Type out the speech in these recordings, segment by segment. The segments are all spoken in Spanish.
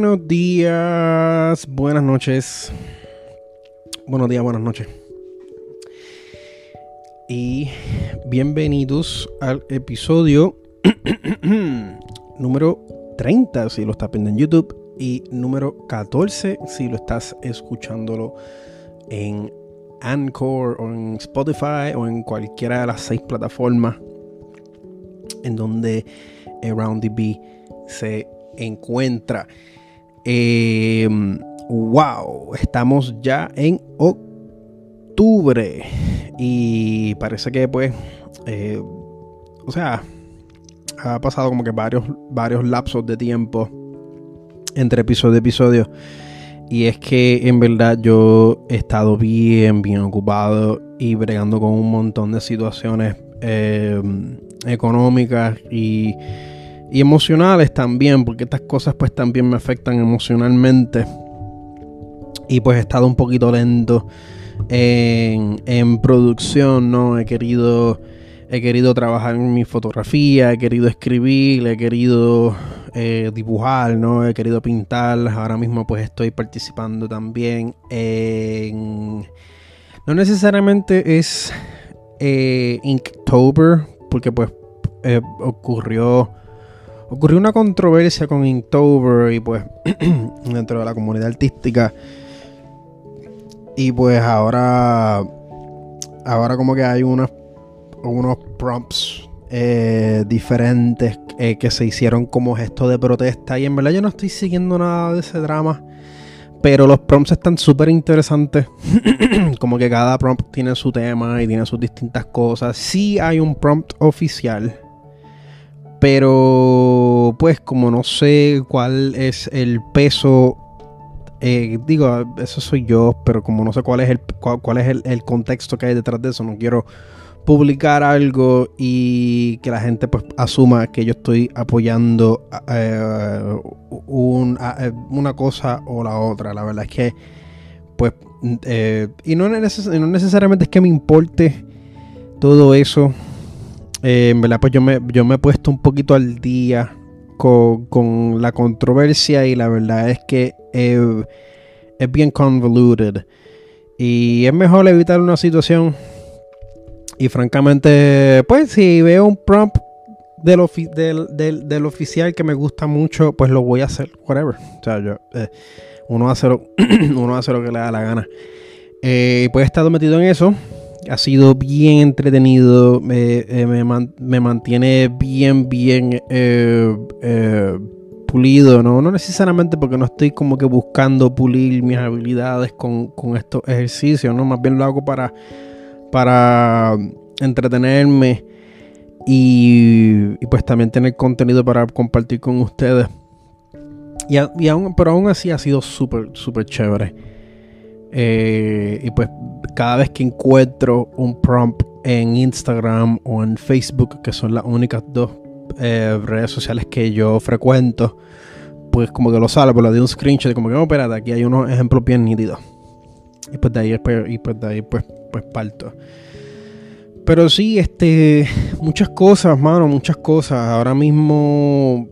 Buenos días, buenas noches. Buenos días, buenas noches. Y bienvenidos al episodio número 30 si lo estás viendo en YouTube y número 14 si lo estás escuchándolo en Anchor o en Spotify o en cualquiera de las seis plataformas en donde Around the Bee se encuentra. Em, wow, estamos ya en octubre y parece que pues, eh, o sea, ha pasado como que varios, varios lapsos de tiempo entre episodio y episodio. Y es que en verdad yo he estado bien, bien ocupado y bregando con un montón de situaciones em, económicas y, y, emocionales también, porque estas cosas pues también me afectan emocionalmente. Y pues he estado un poquito lento en, producción, ¿no? He querido he querido trabajar en mi fotografía, he querido escribir, he querido eh, dibujar, ¿no? He querido pintar. Ahora mismo pues estoy participando también en... No necesariamente es eh, Inktober, porque pues eh, ocurrió... Ocurrió una controversia con Inktober y pues dentro de la comunidad artística. Y pues ahora... Ahora como que hay unas unos prompts eh, diferentes eh, que se hicieron como gesto de protesta. Y en verdad yo no estoy siguiendo nada de ese drama. Pero los prompts están súper interesantes. como que cada prompt tiene su tema y tiene sus distintas cosas. Sí hay un prompt oficial. Pero pues como no sé cuál es el peso eh, digo, eso soy yo, pero como no sé cuál es el cuál, es el, contexto que hay detrás de eso, no quiero publicar algo y que la gente pues asuma que yo estoy apoyando eh, eh, una cosa o la otra. La verdad es que pues eh, y no, necesariamente es que me importe todo eso. En verdad pues yo me, yo me he puesto un poquito al día con, con la controversia y la verdad es que es bien convoluted. Y es mejor evitar una situación y francamente, pues si veo un prompt del, del, oficial que me gusta mucho, pues lo voy a hacer, whatever. O sea, yo, eh, uno, hace lo, uno hace lo que le da la gana. Eh, pues he estado metido en eso. Ha sido bien entretenido. Eh, me, mantiene bien, bien pulido. ¿no? no necesariamente porque no estoy como que buscando pulir mis habilidades con, con estos ejercicios. ¿no? Más bien lo hago para para entretenerme y, pues también tener contenido para compartir con ustedes. Y, aún, pero aún así ha sido súper, súper chévere. Eh, y pues cada vez que encuentro un prompt en Instagram o en Facebook, que son las únicas dos eh, redes sociales que yo frecuento, pues como que lo sale, pues le doy un screenshot, como que, no, espérate, aquí hay unos ejemplos bien nítidos. Y pues de ahí, y pues de ahí pues pues parto. Pero sí, este, muchas cosas, mano, muchas cosas. Ahora mismo,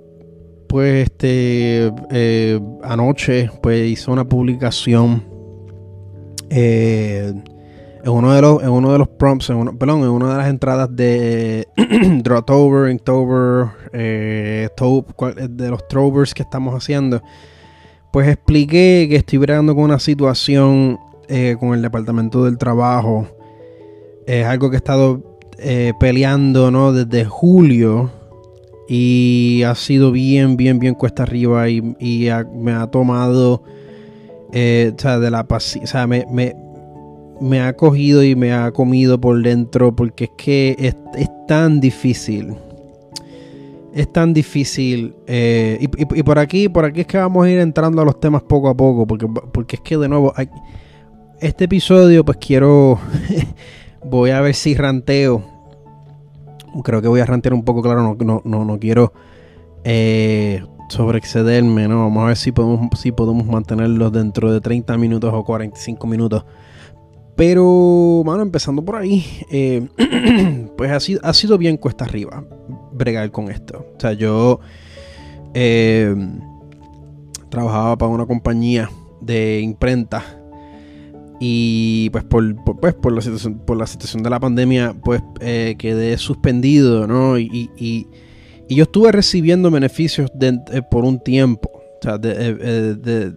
pues, este, eh, anoche, pues, hice una publicación eh, en uno de los, en uno de los prompts, en perdón, en una de las entradas de Drawtober, Inktober, eh, de los Trovers que estamos haciendo. Pues expliqué que estoy bregando con una situación eh, con el Departamento del Trabajo. Es algo que he estado peleando ¿no? desde julio y ha sido bien, bien, bien cuesta arriba y, me ha tomado, eh, o sea, de la o sea, me, me, ha cogido y me ha comido por dentro porque es que es, tan difícil. Es tan difícil. y, por aquí, por aquí es que vamos a ir entrando a los temas poco a poco. Porque, porque es que de nuevo este episodio pues quiero, voy a ver si ranteo. Creo que voy a rantear un poco, claro, no, no, no, quiero eh, sobreexcederme, ¿no? Vamos a ver si podemos, si podemos mantenerlos dentro de 30 minutos o 45 minutos. Pero, bueno, empezando por ahí, eh, pues ha sido, ha sido bien cuesta arriba bregar con esto. O sea, yo... Eh, trabajaba para una compañía de imprenta y pues por, pues, por, la, situación, por la situación de la pandemia pues eh, quedé suspendido, ¿no? Y, y, yo estuve recibiendo beneficios eh, por un tiempo. O sea, de,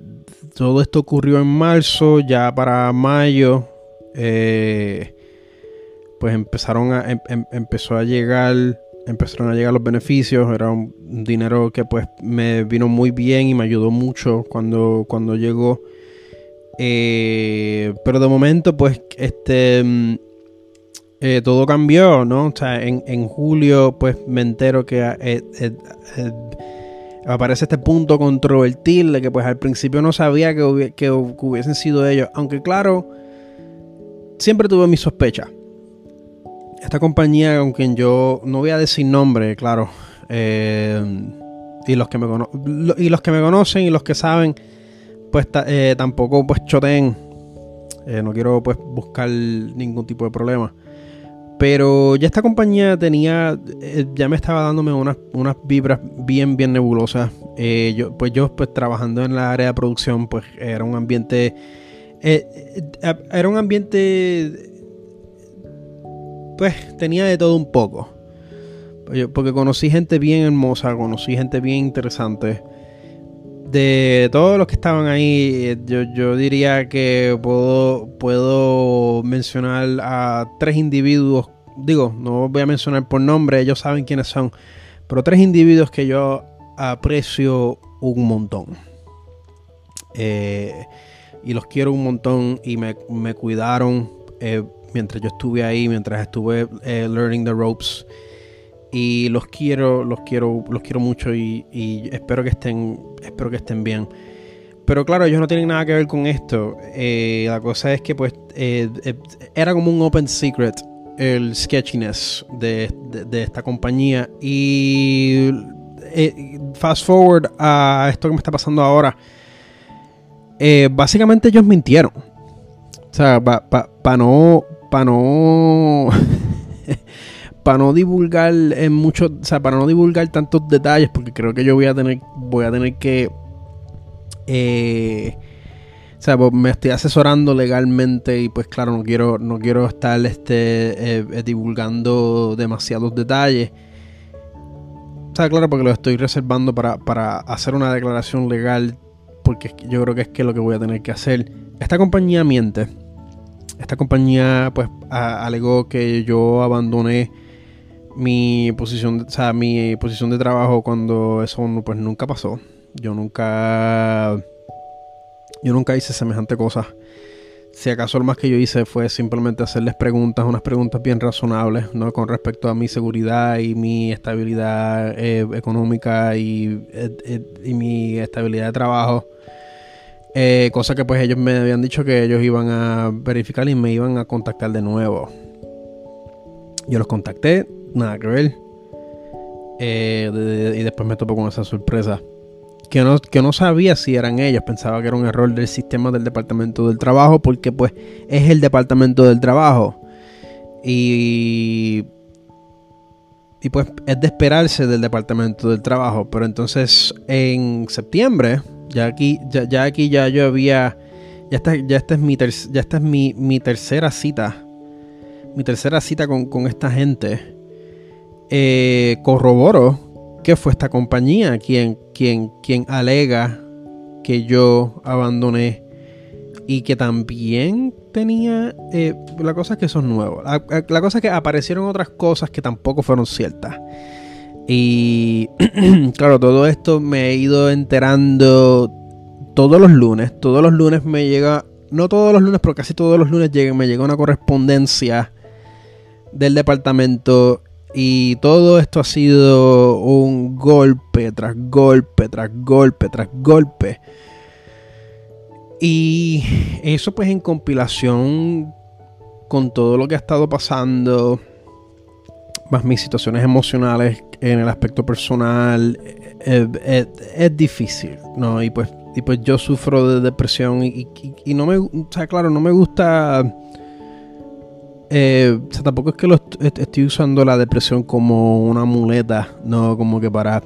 todo esto ocurrió en marzo, ya para mayo pues empezaron a, em, em, empezó a llegar empezaron a llegar los beneficios, era un dinero que pues me vino muy bien y me ayudó mucho cuando, cuando llegó. Eh, pero de momento pues este mm, eh, todo cambió, ¿no? O sea, en, julio pues me entero que eh, aparece este punto controvertible de que pues al principio no sabía que, que hubiesen sido ellos, aunque claro, siempre tuve mis sospechas esta compañía con quien yo no voy a decir nombre, claro. Eh, y, los que me y los que me conocen y los que saben, pues eh, tampoco pues choteen. Eh, no quiero pues buscar ningún tipo de problema. Pero ya esta compañía tenía, ya me estaba dándome unas, unas vibras bien, bien nebulosas. yo, pues yo pues trabajando en la área de producción, pues era un ambiente, era un ambiente pues tenía de todo un poco. Porque conocí gente bien hermosa, conocí gente bien interesante. De todos los que estaban ahí, yo, diría que puedo, puedo mencionar a tres individuos. Digo, no voy a mencionar por nombre, ellos saben quiénes son. Pero tres individuos que yo aprecio un montón. Eh, y los quiero un montón y me, me cuidaron. Eh, mientras yo estuve ahí, mientras estuve eh, learning the ropes. Y los quiero, los quiero, los quiero mucho y, espero que estén, espero que estén bien. Pero claro, ellos no tienen nada que ver con esto. Eh, la cosa es que pues eh, era como un open secret el sketchiness de, esta compañía. Y fast forward a esto que me está pasando ahora. básicamente ellos mintieron. O sea, para no, para no para no divulgar en mucho, o sea, para no divulgar tantos detalles, porque creo que yo voy a tener, voy a tener que, eh, o sea, pues me estoy asesorando legalmente y pues claro, no quiero, no quiero estar este, eh, eh, divulgando demasiados detalles. O sea, claro, porque lo estoy reservando para, para hacer una declaración legal, porque yo creo que es que lo que voy a tener que hacer. Esta compañía miente esta compañía pues alegó que yo abandoné mi posición, o sea, mi posición de trabajo cuando eso pues nunca pasó. Yo nunca yo nunca hice semejante cosa. Si acaso lo más que yo hice fue simplemente hacerles preguntas, unas preguntas bien razonables, ¿no? Con respecto a mi seguridad y mi estabilidad eh, económica y, eh, eh, y mi estabilidad de trabajo. Cosa que pues ellos me habían dicho que ellos iban a verificar y me iban a contactar de nuevo. Yo los contacté, nada que ver. Eh, y después me topo con esa sorpresa. Que no, que no sabía si eran ellos. Pensaba que era un error del sistema del departamento del trabajo. Porque pues es el departamento del trabajo. Y... Y pues es de esperarse del departamento del trabajo. Pero entonces en septiembre ya aquí, ya, aquí ya yo había. Ya esta, ya esta es mi ya esta es mi, mi, tercera cita. Mi tercera cita con, esta gente. Eh, corroboro que fue esta compañía quien, quien, quien alega que yo abandoné y que también tenía eh, la cosa es que son nuevos la, la, cosa es que aparecieron otras cosas que tampoco fueron ciertas y claro, todo esto me he ido enterando todos los lunes. Todos los lunes me llega, no todos los lunes, pero casi todos los lunes me llega una correspondencia del departamento. Y todo esto ha sido un golpe tras golpe, tras golpe, tras golpe. Y eso pues en compilación con todo lo que ha estado pasando, más mis situaciones emocionales en el aspecto personal eh, eh, eh, es, difícil, ¿no? Y pues, y pues yo sufro de depresión y, no me, o sea, claro, no me gusta... o sea, tampoco es que lo estoy usando la depresión como una muleta, no como que para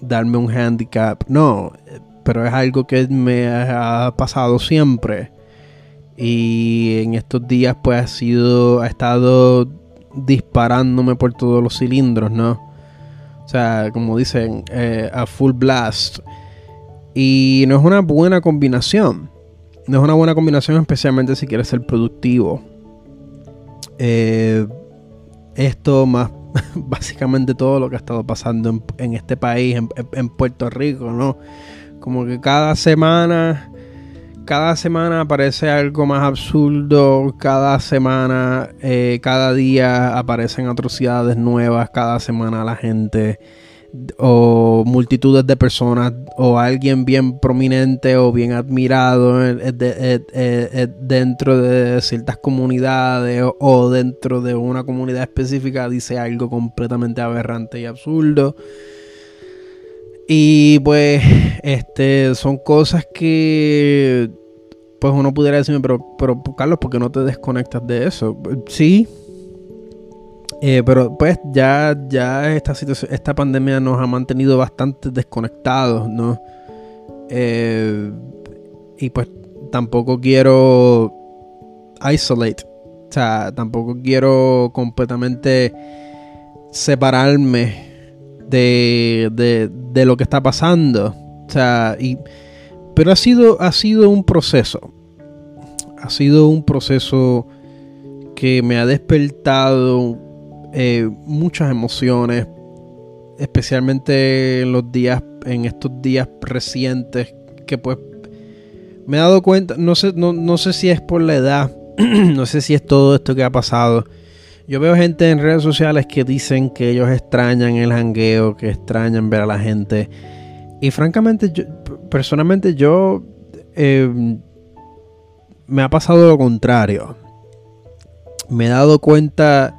darme un handicap, no, pero es algo que me ha pasado siempre. Y en estos días pues ha sido, ha estado disparándome por todos los cilindros, ¿no? O sea, como dicen, eh, a full blast. Y no es una buena combinación. No es una buena combinación especialmente si quieres ser productivo. Eh, esto más básicamente todo lo que ha estado pasando en, este país, en, Puerto Rico, ¿no? Como que cada semana, cada semana aparece algo más absurdo, cada semana, eh, cada día aparecen atrocidades nuevas, cada semana la gente o multitudes de personas o alguien bien prominente o bien admirado dentro de ciertas comunidades o, dentro de una comunidad específica dice algo completamente aberrante y absurdo. Y pues este son cosas que pues uno pudiera decirme, pero, pero Carlos, ¿por qué no te desconectas de eso? Sí, eh, pero pues ya, ya esta situación, esta pandemia nos ha mantenido bastante desconectados, ¿no? Eh, y pues tampoco quiero isolate. O sea, tampoco quiero completamente separarme de, de, de lo que está pasando. O sea, y, pero ha sido, ha sido un proceso. Ha sido un proceso que me ha despertado eh, muchas emociones, especialmente en los días, en estos días recientes, que pues me he dado cuenta, no sé, no, sé si es por la edad, no sé si es todo esto que ha pasado. Yo veo gente en redes sociales que dicen que ellos extrañan el jangueo, que extrañan ver a la gente. Y francamente, yo, personalmente yo eh, me ha pasado lo contrario. Me he dado cuenta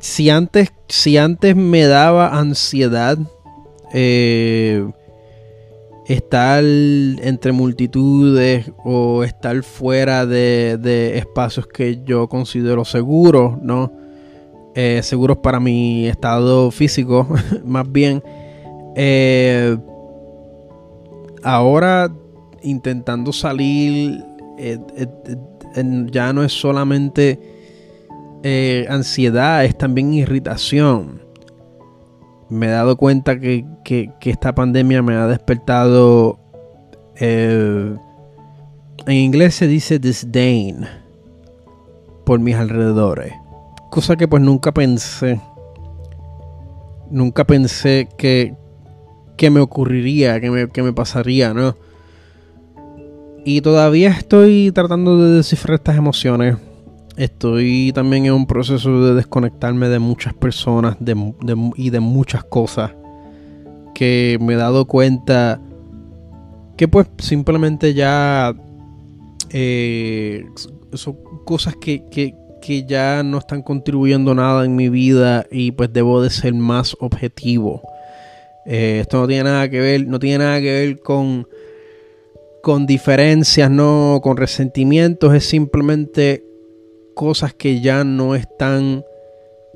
si, antes, si antes me daba ansiedad eh, estar entre multitudes o estar fuera de, espacios que yo considero seguros, ¿no? Eh, seguros para mi estado físico, más bien. Eh, ahora intentando salir, ya no es solamente eh, ansiedad, es también irritación. Me he dado cuenta que, esta pandemia me ha despertado... Eh, en inglés se dice disdain por mis alrededores. Cosa que pues nunca pensé. Nunca pensé que, que me ocurriría, que me, que me pasaría, ¿no? Y todavía estoy tratando de descifrar estas emociones estoy también en un proceso de desconectarme de muchas personas y de muchas cosas que me he dado cuenta que pues simplemente ya eh, son cosas que, ya no están contribuyendo nada en mi vida y pues debo de ser más objetivo. Eh, esto no tiene nada que ver, no tiene nada que ver con, con diferencias, no con resentimientos, es simplemente cosas que ya no están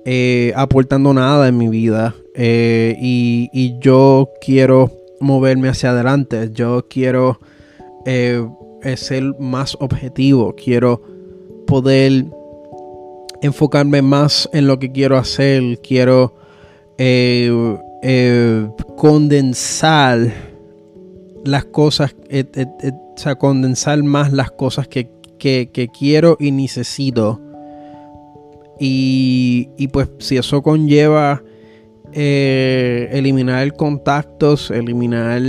eh, aportando nada en mi vida eh, y, yo quiero moverme hacia adelante, yo quiero eh, ser más objetivo, quiero poder enfocarme más en lo que quiero hacer, quiero condensar las cosas, o sea, condensar más las cosas que que, quiero y necesito. Y, pues si eso conlleva eh, eliminar contactos, eliminar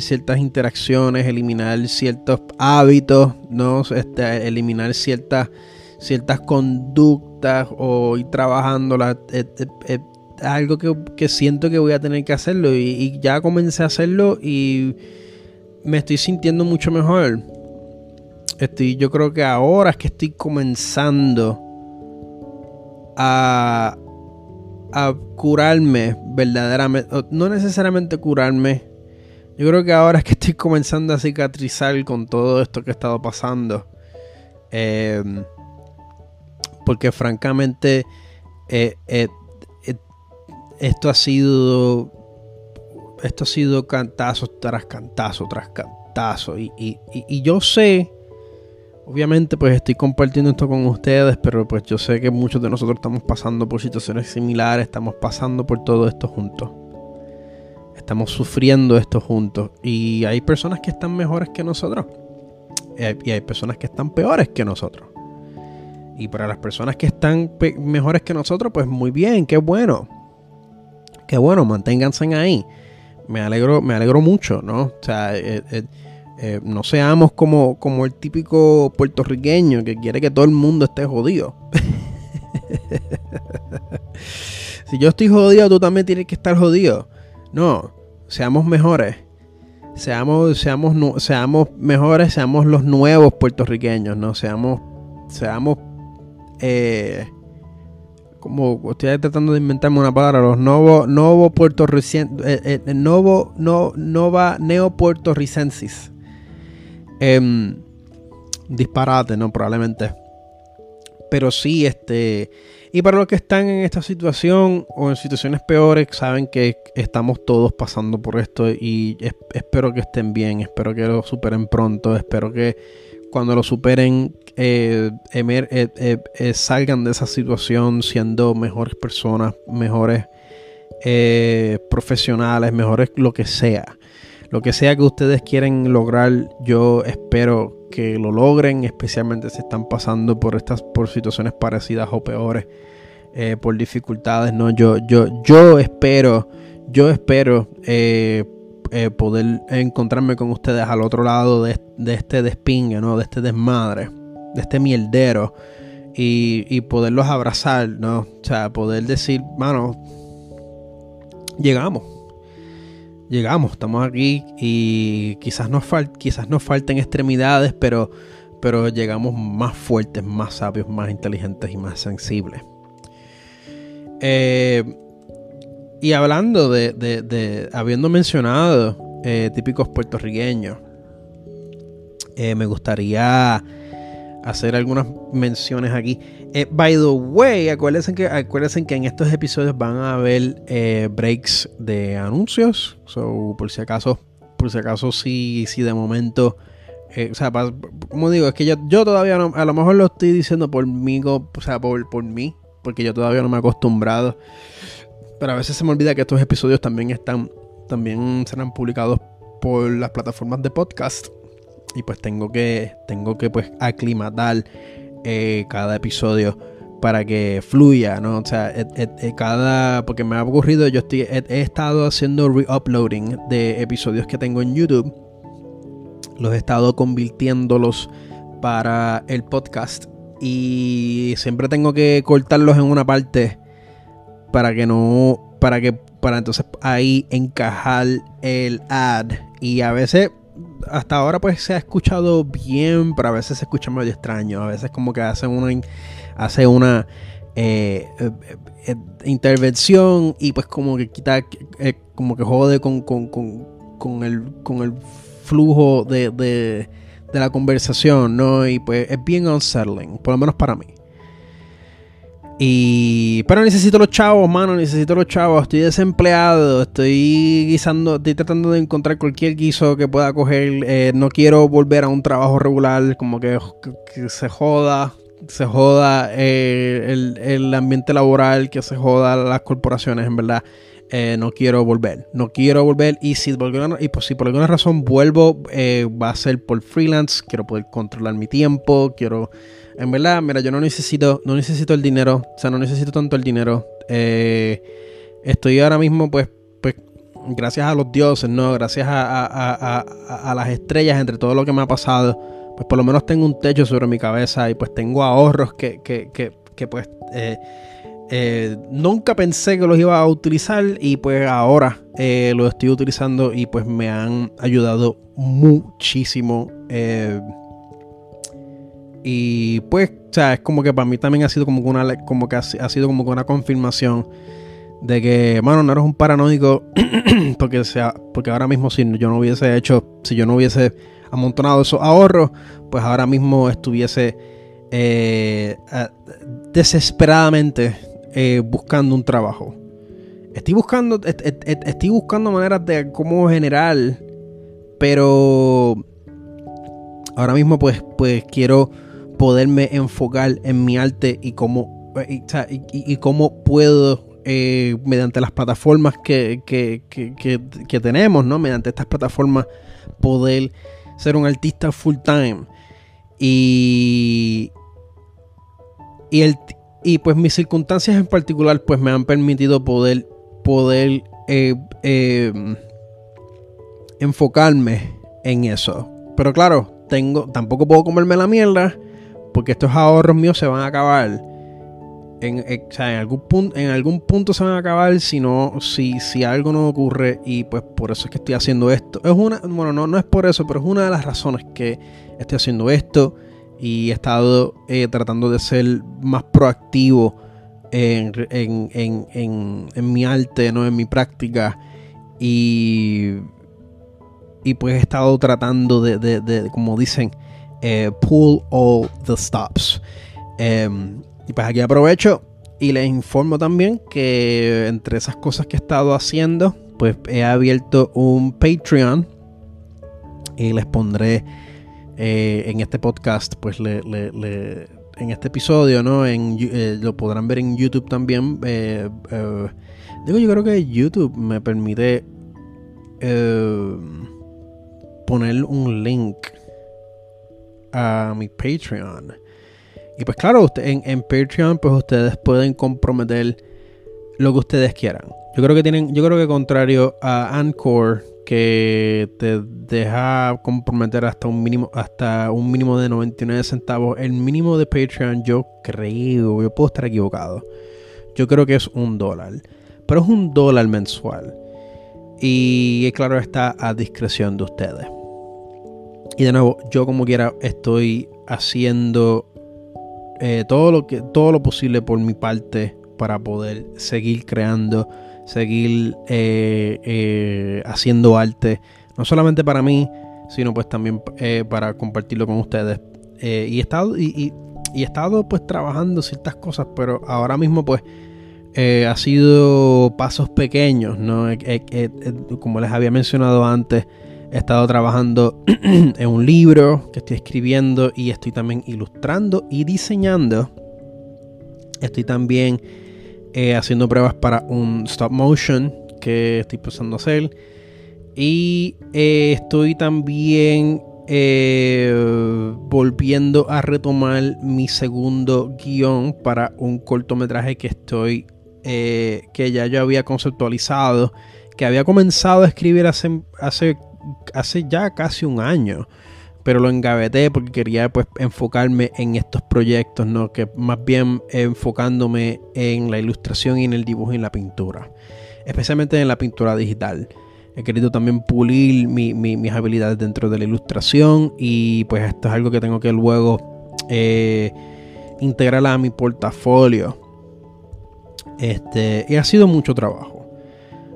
ciertas interacciones, eliminar ciertos hábitos, ¿no? Este, eliminar ciertas, ciertas conductas o ir trabajándolas. Es, algo que, siento que voy a tener que hacerlo y, y ya comencé a hacerlo y me estoy sintiendo mucho mejor yo creo que ahora es que estoy comenzando a, a curarme verdaderamente. No necesariamente curarme. Yo creo que ahora es que estoy comenzando a cicatrizar con todo esto que ha estado pasando. Em, porque francamente eh, eh, eh, esto ha sido esto ha sido cantazo tras cantazo tras cantazo. Y, y, yo sé, obviamente pues estoy compartiendo esto con ustedes, pero pues yo sé que muchos de nosotros estamos pasando por situaciones similares, estamos pasando por todo esto juntos. Estamos sufriendo esto juntos. Y hay personas que están mejores que nosotros. Y hay personas que están peores que nosotros. Y para las personas que están mejores que nosotros, pues muy bien, qué bueno. Qué bueno, manténganse ahí. Me alegro, me alegro mucho, ¿no? O sea, eh, eh, eh, no seamos como, como el típico puertorriqueño que quiere que todo el mundo esté jodido. si yo estoy jodido, tú también tienes que estar jodido. No, seamos mejores. Seamos, seamos, seamos mejores, seamos los nuevos puertorriqueños, ¿no? Seamos, seamos eh, como estoy tratando de inventarme una palabra, los novo, novo puertorricenses, eh, eh, nova neopuertorricensis. Eh, disparate, ¿no? Probablemente. Pero sí, este. Y para los que están en esta situación o en situaciones peores, saben que estamos todos pasando por esto y espero que estén bien, espero que lo superen pronto, espero que cuando lo superen, eh, eh, eh, salgan de esa situación siendo mejores personas, mejores profesionales, mejores lo que sea. Lo que sea que ustedes quieren lograr, yo espero que lo logren, especialmente si están pasando por estas por situaciones parecidas o peores, por dificultades. No, yo, yo, yo espero, yo espero eh, poder encontrarme con ustedes al otro lado de, este despingue, ¿no? De este desmadre, de este mierdero. Y, poderlos abrazar, ¿no? O sea, poder decir, mano, llegamos. Llegamos, estamos aquí y quizás nos, quizás nos falten extremidades, pero, pero llegamos más fuertes, más sabios, más inteligentes y más sensibles. Eh, y hablando de, habiendo mencionado eh, típicos puertorriqueños, eh, me gustaría hacer algunas menciones aquí. Eh, by the way, acuérdense que, acuérdense que en estos episodios van a haber breaks de anuncios. So, por si acaso, por si acaso, si, si de momento. o sea, como digo, es que yo, yo todavía no, a lo mejor lo estoy diciendo por mí, o sea, por, por mí, porque yo todavía no me he acostumbrado pero a veces se me olvida que estos episodios también están, también serán publicados por las plataformas de podcast. Y pues tengo que, tengo que pues aclimatar eh, cada episodio para que fluya, ¿no? O sea, cada, porque me ha ocurrido, yo estoy, he, estado haciendo re-uploading de episodios que tengo en YouTube. Los he estado convirtiéndolos para el podcast. Y siempre tengo que cortarlos en una parte para que no, para que, para entonces ahí encajar el ad. Y a veces, hasta ahora pues se ha escuchado bien, pero a veces se escucha medio extraño. A veces como que hace una, hace una eh, eh, eh, intervención y pues como que quita, como que jode con, con, con, el, con el flujo de, de, de la conversación, ¿no? Y pues es bien unsettling, por lo menos para mí. Y. Pero necesito los chavos, mano. Necesito los chavos. Estoy desempleado. Estoy guisando. Estoy tratando de encontrar cualquier guiso que pueda coger. Eh, no quiero volver a un trabajo regular. Como que, se joda. Se joda eh, el, ambiente laboral. Que se joda las corporaciones, en verdad. Eh, no quiero volver. No quiero volver. Y si y pues, si por alguna razón vuelvo, va a ser por freelance. Quiero poder controlar mi tiempo. Quiero en verdad, mira, yo no necesito, no necesito el dinero. O sea, no necesito tanto el dinero. Eh, estoy ahora mismo, pues, pues, gracias a los dioses, ¿no? Gracias a, las estrellas, entre todo lo que me ha pasado. Pues por lo menos tengo un techo sobre mi cabeza y pues tengo ahorros que, que, que, que pues eh, eh, nunca pensé que los iba a utilizar y pues ahora los estoy utilizando y pues me han ayudado muchísimo. Y pues, o sea, es como que para mí también ha sido como una, como que ha, sido como una confirmación de que, mano, no eres un paranoico porque sea, porque ahora mismo si yo no hubiese hecho, si yo no hubiese amontonado esos ahorros, pues ahora mismo estuviese eh, desesperadamente eh, buscando un trabajo. estoy buscando, estoy buscando maneras de cómo generar, pero ahora mismo pues, pues quiero poderme enfocar en mi arte y cómo, y, cómo puedo eh, mediante las plataformas que, que, tenemos, ¿no? Mediante estas plataformas poder ser un artista full time. Y, y, el, y pues mis circunstancias en particular pues me han permitido poder, poder eh, eh, enfocarme en eso. Pero claro, tengo, tampoco puedo comerme la mierda porque estos ahorros míos se van a acabar. En, en, algún punto, en algún punto se van a acabar si no, si, si algo no ocurre y pues por eso es que estoy haciendo esto. Es una, bueno, no, no es por eso, pero es una de las razones que estoy haciendo esto y he estado eh, tratando de ser más proactivo en, mi arte, ¿no? en mi práctica y, y pues he estado tratando de, como dicen, eh, pull all the stops. Em, y pues aquí aprovecho y les informo también que entre esas cosas que he estado haciendo, pues he abierto un Patreon y les pondré eh, en este podcast, pues le, en este episodio, ¿no? En, eh, lo podrán ver en YouTube también. Digo, yo creo que YouTube me permite poner un link a mi Patreon. Y pues claro, en, en Patreon pues ustedes pueden comprometer lo que ustedes quieran. Yo creo que tienen, yo creo que contrario a Anchor, que te deja comprometer hasta un mínimo hasta un mínimo de 99 centavos. El mínimo de Patreon yo creo, yo puedo estar equivocado. Yo creo que es un dólar. Pero es un dólar mensual. Y claro, está a discreción de ustedes. Y de nuevo, yo como quiera estoy haciendo eh, todo, lo que, todo lo posible por mi parte para poder seguir creando seguir eh, eh, haciendo arte, no solamente para mí, sino pues también para compartirlo con ustedes. y he estado, y, he estado pues trabajando ciertas cosas, pero ahora mismo pues ha sido pasos pequeños, ¿no? como les había mencionado antes, he estado trabajando en un libro que estoy escribiendo y estoy también ilustrando y diseñando. Estoy también eh, haciendo pruebas para un stop motion que estoy pensando hacer. Y eh, estoy también eh, volviendo a retomar mi segundo guion para un cortometraje que estoy, que ya yo había conceptualizado, que había comenzado a escribir hace, hace, hace ya casi un año pero lo engaveté porque quería pues enfocarme en estos proyectos, ¿no? Que más bien enfocándome en la ilustración y en el dibujo y en la pintura, especialmente en la pintura digital. He querido también pulir mis habilidades dentro de la ilustración y pues esto es algo que tengo que luego eh, integrar a mi portafolio. Este, y ha sido mucho trabajo.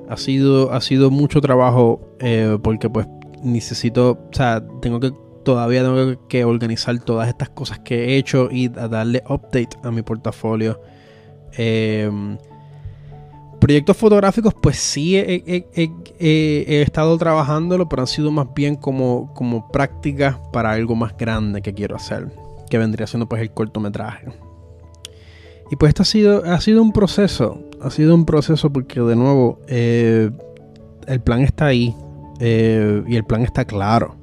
Ha sido, ha sido mucho trabajo eh, porque pues necesito, o sea, tengo que todavía tengo que organizar todas estas cosas que he hecho y darle update a mi portafolio. Em, proyectos fotográficos, pues sí he, estado trabajándolo, pero han sido más bien como, como prácticas para algo más grande que quiero hacer, que vendría siendo pues el cortometraje. Y pues esto ha sido, ha sido un proceso, ha sido un proceso porque de nuevo eh, el plan está ahí eh, y el plan está claro.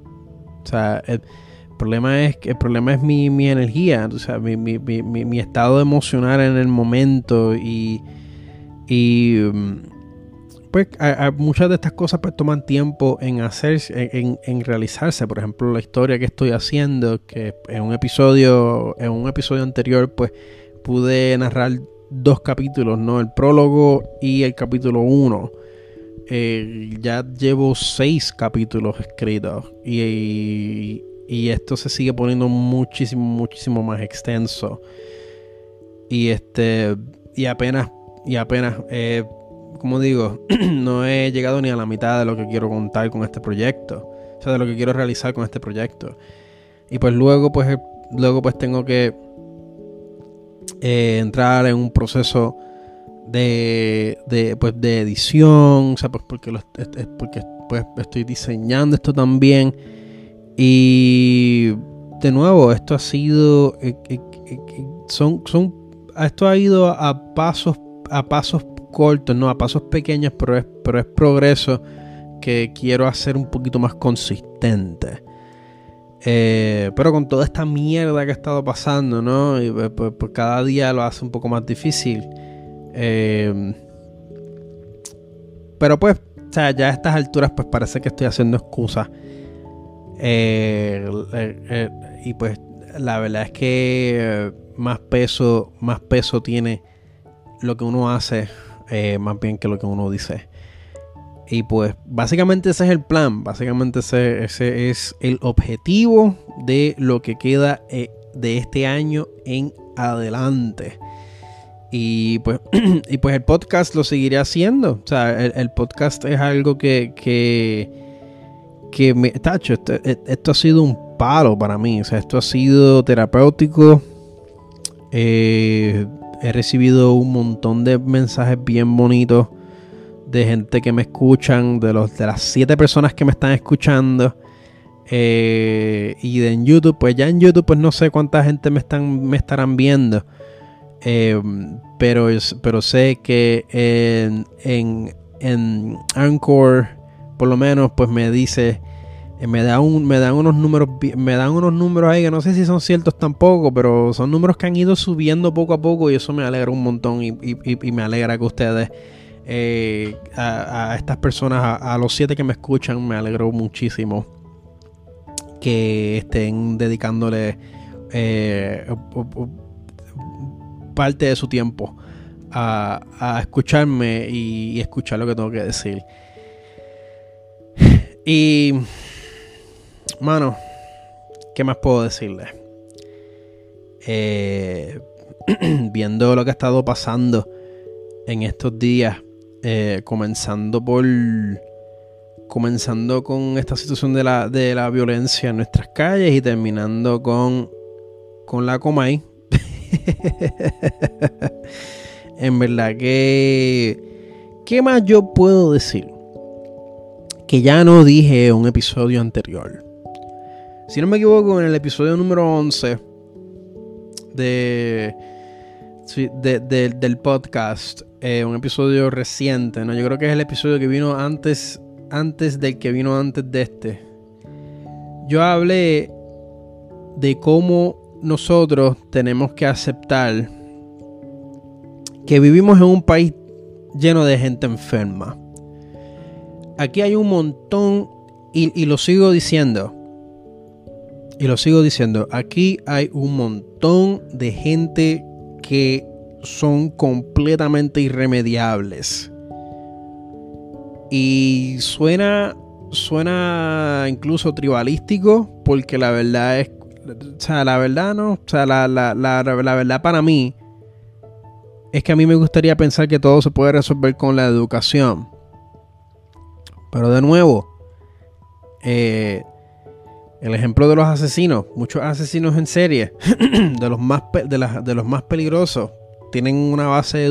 O sea, el problema es, el problema es mi, energía, o sea, mi, estado emocional en el momento y, y mm, pues muchas de estas cosas pues toman tiempo en hacerse, en, realizarse. Por ejemplo, la historia que estoy haciendo, que en un episodio, en un episodio anterior, pues pude narrar dos capítulos, ¿no? El prólogo y el capítulo 1. Eh, ya llevo seis capítulos escritos y, y, esto se sigue poniendo muchísimo, muchísimo más extenso. Y este, y apenas, y apenas, eh, como digo, no he llegado ni a la mitad de lo que quiero contar con este proyecto. O sea, de lo que quiero realizar con este proyecto. Y pues luego, pues, luego pues tengo que eh, entrar en un proceso de, de, pues, de edición, o pues porque, porque pues, estoy diseñando esto también. Y de nuevo, esto ha sido, eh, eh, son, son, esto ha ido a pasos, a pasos cortos, no, a pasos pequeños, pero es, pero es progreso que quiero hacer un poquito más consistente. Pero con toda esta mierda que ha estado pasando, ¿no? Y, pues, pues, pues cada día lo hace un poco más difícil. Eh, pero pues, o sea, ya a estas alturas pues parece que estoy haciendo excusas. Eh, eh, y pues la verdad es que más peso, más peso tiene lo que uno hace, más bien que lo que uno dice. Y pues básicamente ese es el plan, básicamente ese, ese es el objetivo de lo que queda de este año en adelante. Y pues, y pues el podcast lo seguiré haciendo. O sea, el, podcast es algo que, que, que me... Tacho, esto, esto, ha sido un palo para mí. O sea, esto ha sido terapéutico. Eh, he recibido un montón de mensajes bien bonitos de gente que me escuchan, de, los, de las siete personas que me están escuchando. Eh, y de en YouTube, pues ya en YouTube, pues no sé cuánta gente me, están, me estarán viendo. Em, pero, pero sé que en, en, en, Anchor, por lo menos, pues me dice, eh, me, da un, me dan unos números, me dan unos números ahí que no sé si son ciertos tampoco, pero son números que han ido subiendo poco a poco y eso me alegra un montón y, me alegra que ustedes, eh, a, estas personas, a, los siete que me escuchan, me alegro muchísimo que estén dedicándole eh, parte de su tiempo a, escucharme y, escuchar lo que tengo que decir. Y, mano, ¿qué más puedo decirle? Eh, viendo lo que ha estado pasando en estos días, eh, comenzando por comenzando con esta situación de la, de la violencia en nuestras calles y terminando con, con la Comay, en verdad que... ¿Qué más yo puedo decir? Que ya no dije en un episodio anterior. Si no me equivoco, en el episodio número 11 de, del podcast, eh, un episodio reciente, ¿no? Yo creo que es el episodio que vino antes, antes del que vino antes de este. Yo hablé de cómo nosotros tenemos que aceptar que vivimos en un país lleno de gente enferma. Aquí hay un montón, y, lo sigo diciendo, y lo sigo diciendo, aquí hay un montón de gente que son completamente irremediables. Y suena, suena incluso tribalístico, porque la verdad es o sea, la verdad no, o sea, la, verdad para mí es que a mí me gustaría pensar que todo se puede resolver con la educación. Pero de nuevo, eh, el ejemplo de los asesinos, muchos asesinos en serie, de los más de, los más peligrosos, tienen una base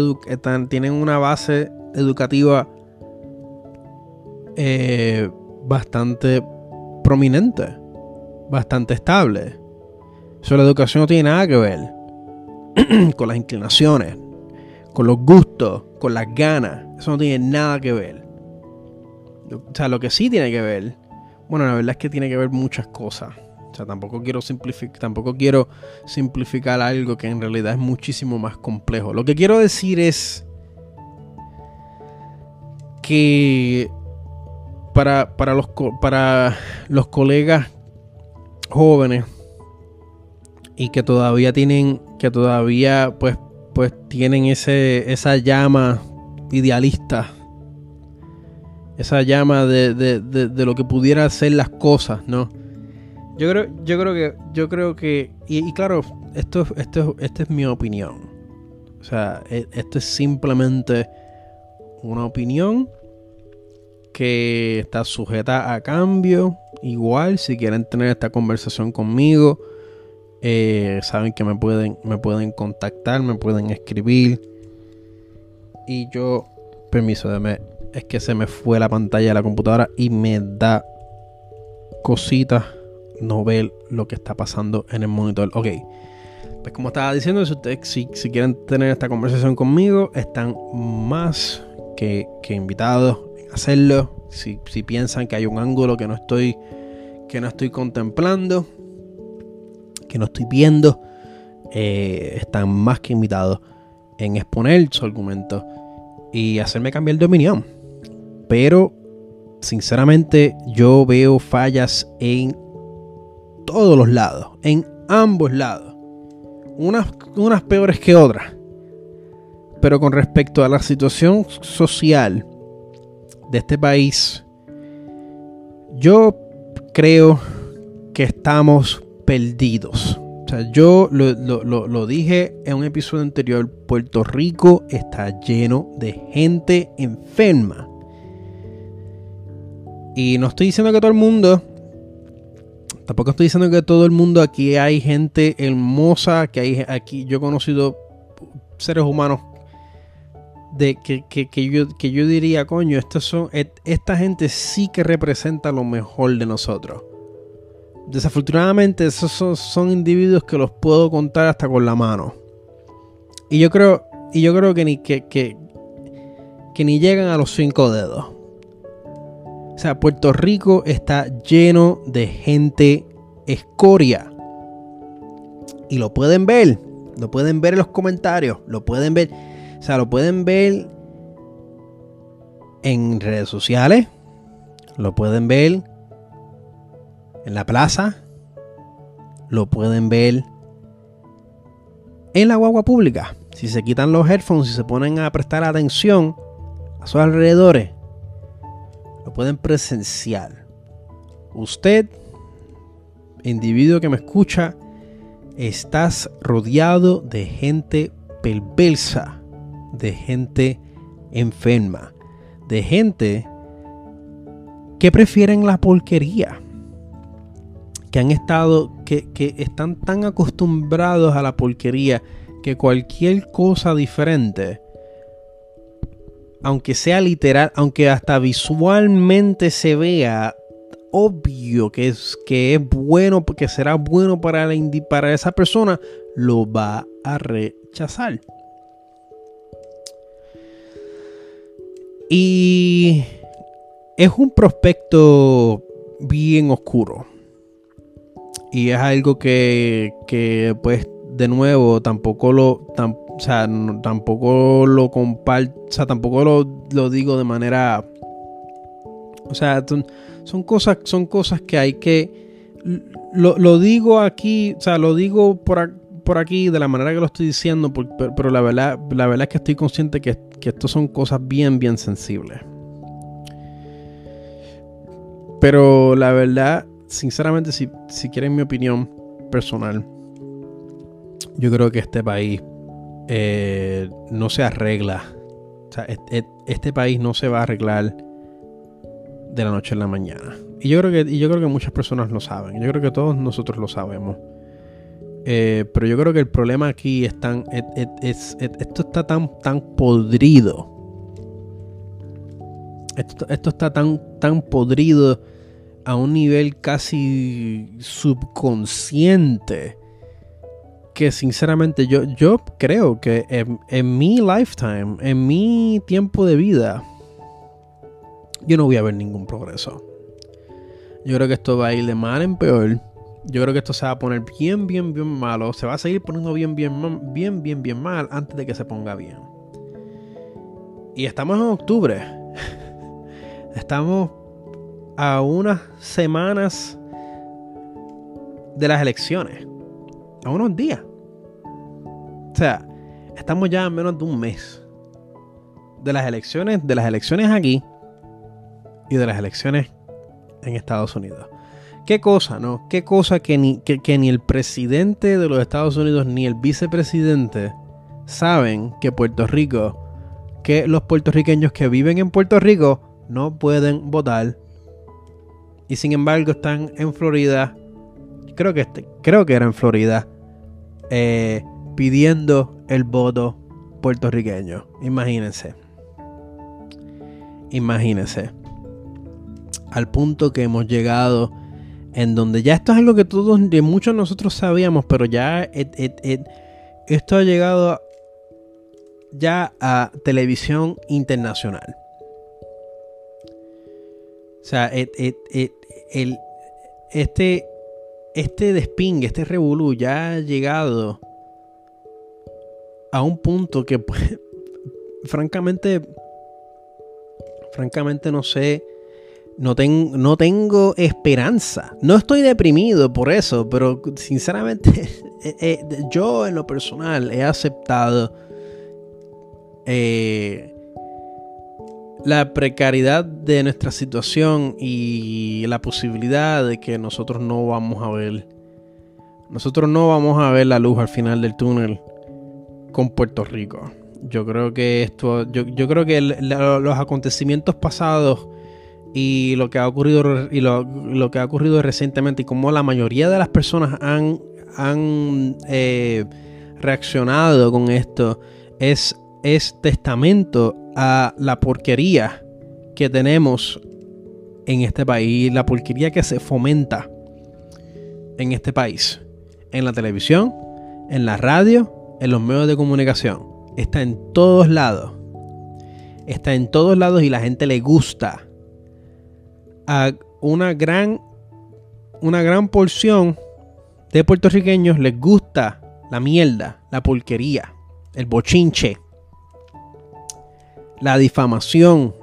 tienen una base educativa eh, bastante prominente, bastante estable. Eso la educación no tiene nada que ver con las inclinaciones, con los gustos, con las ganas. Eso no tiene nada que ver. O sea, lo que sí tiene que ver, bueno, la verdad es que tiene que ver muchas cosas. O sea, tampoco quiero tampoco quiero simplificar algo que en realidad es muchísimo más complejo. Lo que quiero decir es que para, para, los, para los colegas jóvenes y que todavía tienen, que todavía pues, pues tienen ese, esa llama idealista, esa llama de, de, de, lo que pudiera ser las cosas, ¿no? Yo creo, yo creo que, yo creo que, y, claro, esto, esto, esta es mi opinión. O sea, e, esto es simplemente una opinión que está sujeta a cambio. Igual, si quieren tener esta conversación conmigo, eh, saben que me pueden, me pueden contactar, me pueden escribir. y yo, permiso, de es que se me fue la pantalla de la computadora y me da cositas no ver lo que está pasando en el monitor. Ok, pues como estaba diciendo, si ustedes si, quieren tener esta conversación conmigo, están más que, invitados a hacerlo. Si, piensan que hay un ángulo que no estoy que no estoy contemplando, que no estoy viendo, eh, están más que invitados en exponer su argumento y hacerme cambiar de opinión. Pero, sinceramente, yo veo fallas en todos los lados, en ambos lados. Unas, peores que otras. Pero con respecto a la situación social de este país, yo creo que estamos perdidos. O sea, yo lo, dije en un episodio anterior, Puerto Rico está lleno de gente enferma. Y no estoy diciendo que todo el mundo, tampoco estoy diciendo que todo el mundo aquí hay gente hermosa, que hay aquí, yo he conocido seres humanos de que, yo, que yo diría, coño, son, esta gente sí que representa lo mejor de nosotros. Desafortunadamente, esos son, individuos que los puedo contar hasta con la mano. Y yo creo, y yo creo que ni que, que, que ni llegan a los cinco dedos. O sea, Puerto Rico está lleno de gente escoria. Y lo pueden ver. Lo pueden ver en los comentarios. Lo pueden ver. O sea, lo pueden ver en redes sociales. Lo pueden ver en la plaza. Lo pueden ver en la guagua pública. Si se quitan los headphones y se ponen a prestar atención a sus alrededores, pueden presenciar. Usted, individuo que me escucha, estás rodeado de gente perversa de gente enferma, de gente que prefieren la porquería, que han estado, que, están tan acostumbrados a la porquería que cualquier cosa diferente, aunque sea literal, aunque hasta visualmente se vea obvio que es, que es bueno, que será bueno para, la, para esa persona, lo va a rechazar. Y es un prospecto bien oscuro. Y es algo que, que pues, de nuevo, tampoco lo, o sea, tampoco lo comparto, o sea, tampoco lo, digo de manera, o sea, son, cosas, son cosas que hay que, lo, digo aquí, o sea, lo digo por, por aquí de la manera que lo estoy diciendo, pero, la, verdad, la verdad es que estoy consciente que, que esto son cosas bien, bien sensibles. Pero la verdad, sinceramente, si, si quieren mi opinión personal, yo creo que este país eh, no se arregla. Este, país no se va a arreglar de la noche a la mañana. Y yo creo que, y yo creo que muchas personas lo saben. Yo creo que todos nosotros lo sabemos. Eh, pero yo creo que el problema aquí es tan. esto está tan, tan podrido. Esto, está tan, tan podrido a un nivel casi subconsciente. Que sinceramente yo, yo creo que en, en mi lifetime, en mi tiempo de vida, yo no voy a ver ningún progreso. Yo creo que esto va a ir de mal en peor yo creo que esto se va a poner bien, bien, bien malo. Se va a seguir poniendo bien, bien, bien, bien, bien mal antes de que se ponga bien. Y estamos en octubre. Estamos a unas semanas de las elecciones. A unos días. O sea, estamos ya a menos de un mes de las elecciones, de las elecciones aquí y de las elecciones en Estados Unidos. ¿Qué cosa, no? ¿Qué cosa que ni, que, ni el presidente de los Estados Unidos ni el vicepresidente saben que Puerto Rico, que los puertorriqueños que viven en Puerto Rico no pueden votar y sin embargo están en Florida, creo que, este, creo que era en Florida, eh, pidiendo el voto puertorriqueño. Imagínense. imagínese, al punto que hemos llegado en donde ya esto es algo que todos, de muchos nosotros sabíamos, pero ya esto ha llegado ya a televisión internacional. O sea, este, este despingue, este revolú ya ha llegado a un punto que, pues, francamente, francamente no sé, no, no tengo esperanza. No estoy deprimido por eso, pero sinceramente, eh, eh, yo en lo personal he aceptado eh, la precariedad de nuestra situación y la posibilidad de que nosotros no vamos a ver, nosotros no vamos a ver la luz al final del túnel con Puerto Rico. Yo creo que esto, yo, creo que los acontecimientos pasados y lo que ha ocurrido y lo, que ha ocurrido recientemente y como la mayoría de las personas han, han eh, reaccionado con esto es, es testamento a la porquería que tenemos en este país, la porquería que se fomenta en este país, en la televisión, en la radio, en los medios de comunicación. Está en todos lados. Está en todos lados y la gente le gusta. A una gran, una gran porción de puertorriqueños les gusta la mierda, la porquería, el bochinche la difamación,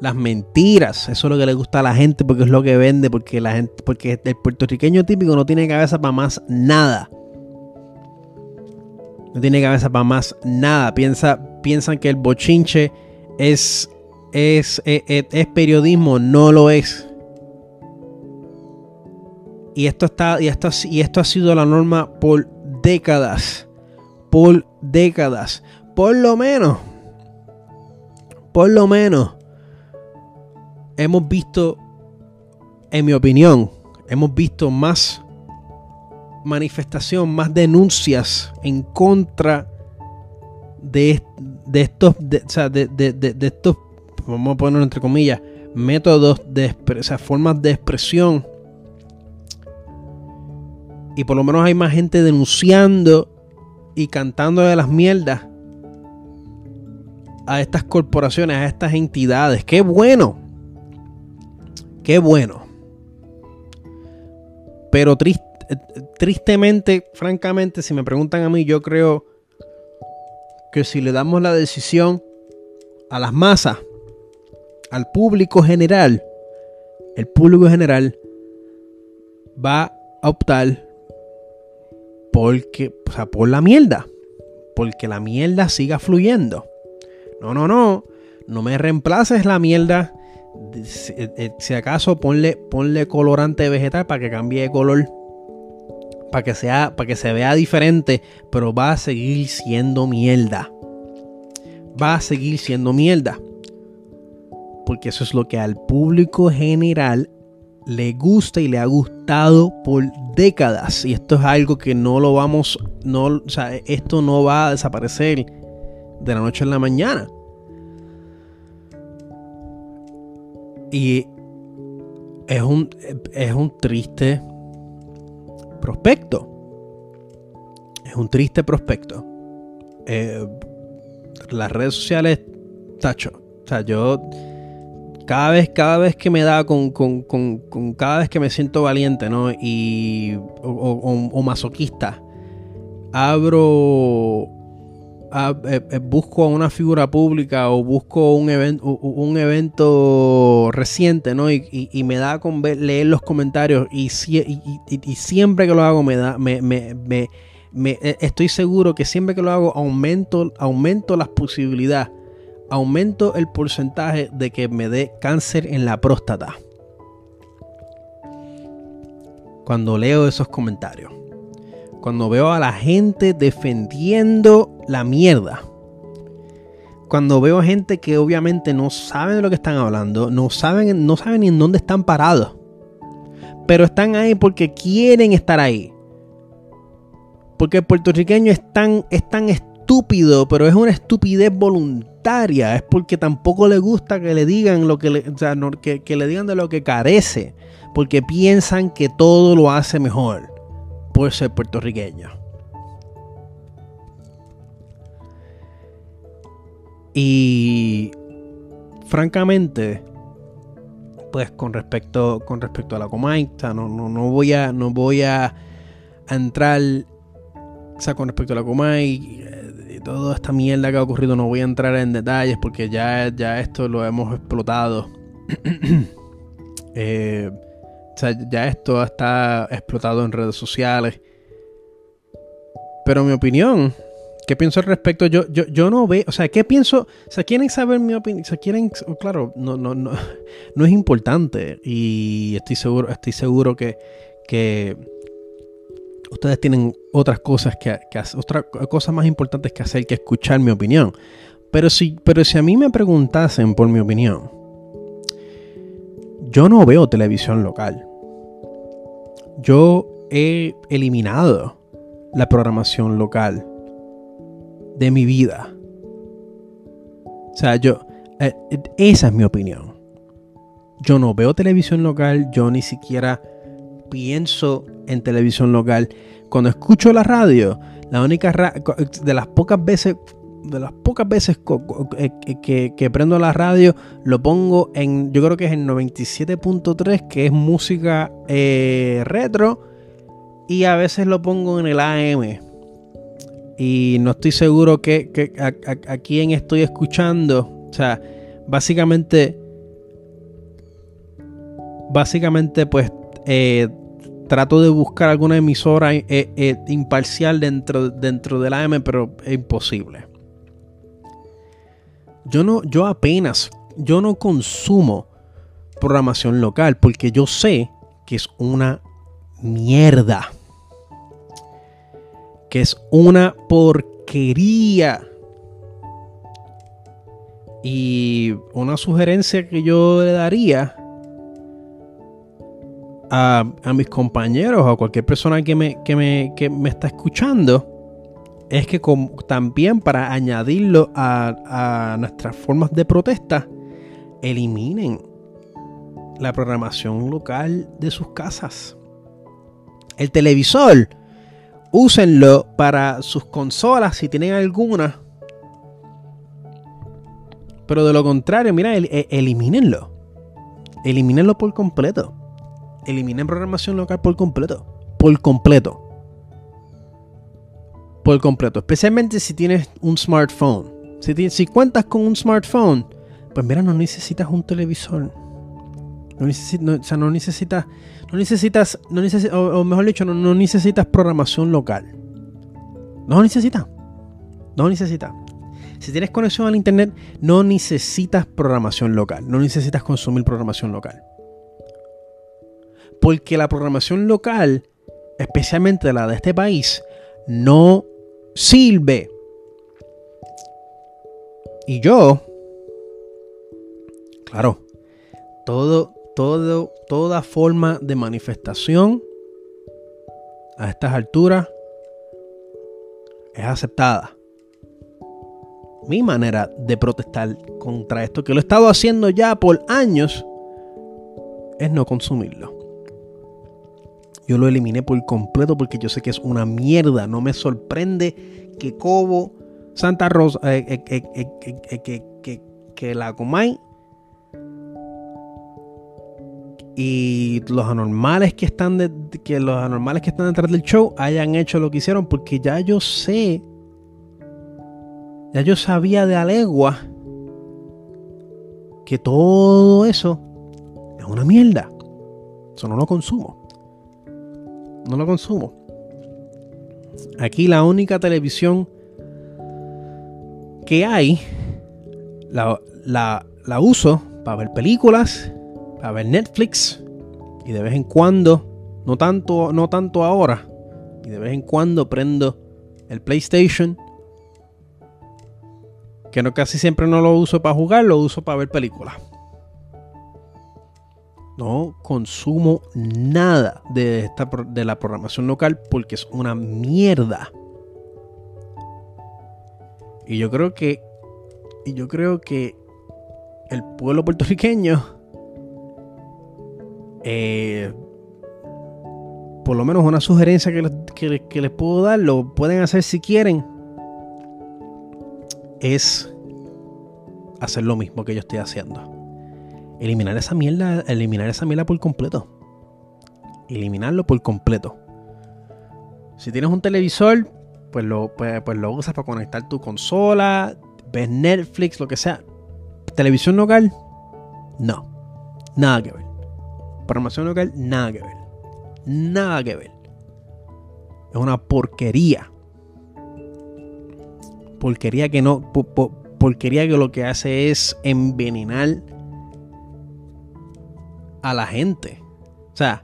las mentiras. Eso es lo que le gusta a la gente porque es lo que vende, porque la gente, porque el puertorriqueño típico no tiene cabeza para más nada. No tiene cabeza para más nada. Piensa, piensan que el bochinche es, es, es, es periodismo, no lo es. Y esto, está, y, esto, y esto ha sido la norma por décadas. Por décadas por lo menos, por lo menos, hemos visto, en mi opinión, hemos visto más manifestación, más denuncias en contra de, estos, de, o sea, de, estos, vamos a ponerlo entre comillas, métodos de, o formas de expresión. Y por lo menos hay más gente denunciando y cantando de las mierdas a estas corporaciones, a estas entidades. Qué bueno. Qué bueno. Pero tristemente, francamente, si me preguntan a mí, yo creo que si le damos la decisión a las masas, al público general, el público general va a optar porque, o sea, por la mierda. Porque la mierda siga fluyendo. No, no, no. No me reemplaces la mierda. Eh, eh, si, acaso ponle, ponle colorante vegetal para que cambie de color. Para que, sea, para que se vea diferente. Pero va a seguir siendo mierda. Va a seguir siendo mierda. Porque eso es lo que al público general le gusta y le ha gustado por décadas. Y esto es algo que no lo vamos, no, o sea, esto no va a desaparecer de la noche a la mañana. Y es un, es un triste prospecto. Es un triste prospecto. Eh, las redes sociales, tacho. O sea, yo cada vez, cada vez que me da con, con, con, cada vez que me siento valiente, ¿no? Y o masoquista, abro eh, eh, busco a una figura pública o busco un, evento un evento reciente, ¿no? Y, me da con leer los comentarios y, siempre que lo hago me da, me, eh, estoy seguro que siempre que lo hago aumento, aumento las posibilidades, aumento el porcentaje de que me dé cáncer en la próstata. Cuando leo esos comentarios cuando veo a la gente defendiendo la mierda. Cuando veo gente que obviamente no saben de lo que están hablando, no saben, no saben ni en dónde están parados. Pero están ahí porque quieren estar ahí. Porque el puertorriqueño es tan, es tan estúpido, pero es una estupidez voluntaria es porque tampoco le gusta que le digan lo que le, o sea, que le digan de lo que carece, porque piensan que todo lo hace mejor por ser puertorriqueño. Y francamente, pues con respecto, con respecto a la Comay, no, no, no, voy a, no voy a entrar, o sea, con respecto a la Comay, eh, toda esta mierda que ha ocurrido, no voy a entrar en detalles porque ya, ya esto lo hemos explotado. Eh, o sea, ya esto está explotado en redes sociales. Pero mi opinión ¿Qué pienso al respecto? Yo, yo, yo no veo, o sea, ¿qué pienso? O sea, quieren saber mi opinión, o sea, quieren, claro, no, no, no, no es importante y estoy seguro, estoy seguro que, que ustedes tienen otras cosas que, que otras cosas más importantes que hacer que escuchar mi opinión. Pero si, pero si a mí me preguntasen por mi opinión, yo no veo televisión local. Yo he eliminado la programación local de mi vida. O sea, yo, eh, esa es mi opinión. Yo no veo televisión local, yo ni siquiera pienso en televisión local. Cuando escucho la radio, la única de las pocas veces de las pocas veces eh, que, prendo la radio, lo pongo en, yo creo que es en 97.3, que es música eh, retro, y a veces lo pongo en el AM, y no estoy seguro que, a, quién estoy escuchando. O sea, básicamente, básicamente pues eh, trato de buscar alguna emisora imparcial dentro, dentro del AM, pero es imposible. Yo no, yo apenas, yo no consumo programación local porque yo sé que es una mierda que es una porquería. Y una sugerencia que yo le daría a, mis compañeros o a cualquier persona que me, que me, que me está escuchando es que también para añadirlo a, nuestras formas de protesta, eliminen la programación local de sus casas. El televisor úsenlo para sus consolas si tienen alguna. Pero de lo contrario, mira, el, elimínenlo. Elimínenlo por completo. Eliminen programación local por completo. Por completo. Por completo. Especialmente si tienes un smartphone. Si, si cuentas con un smartphone, pues mira, no necesitas un televisor. No, necesitas, o sea, no necesitas no necesitas, no o, mejor dicho, no, necesitas programación local. No necesitas. No necesitas. Si tienes conexión al internet, no necesitas programación local. No necesitas consumir programación local. Porque la programación local, especialmente la de este país, no sirve. Y yo, claro, todo, toda forma de manifestación a estas alturas es aceptada. Mi manera de protestar contra esto, que lo he estado haciendo ya por años, es no consumirlo. Yo lo eliminé por completo porque yo sé que es una mierda. No me sorprende que Cobo, Santa Rosa, eh, eh, eh, que, que la Comay y los anormales que están de, que los anormales que están detrás del show hayan hecho lo que hicieron porque ya yo sé ya yo sabía de alegua que todo eso es una mierda eso no lo consumo no lo consumo aquí la única televisión que hay la, la, uso para ver películas a ver Netflix y de vez en cuando, no tanto, no tanto ahora, y de vez en cuando prendo el PlayStation, que no casi siempre no lo uso para jugar, lo uso para ver películas. No consumo nada de, esta, de la programación local porque es una mierda. Y yo creo que Y yo creo que el pueblo puertorriqueño, eh, por lo menos una sugerencia que que les puedo dar, lo pueden hacer si quieren, es hacer lo mismo que yo estoy haciendo. Eliminar esa mierda, eliminar esa mierda por completo. Eliminarlo por completo. Si tienes un televisor, pues lo, pues, pues lo usas para conectar tu consola, ves Netflix, lo que sea. Televisión local, no. Nada que ver. Programación local, nada que ver. Nada que ver. Es una porquería. Porquería que no. porquería que lo que hace es envenenar a la gente. O sea.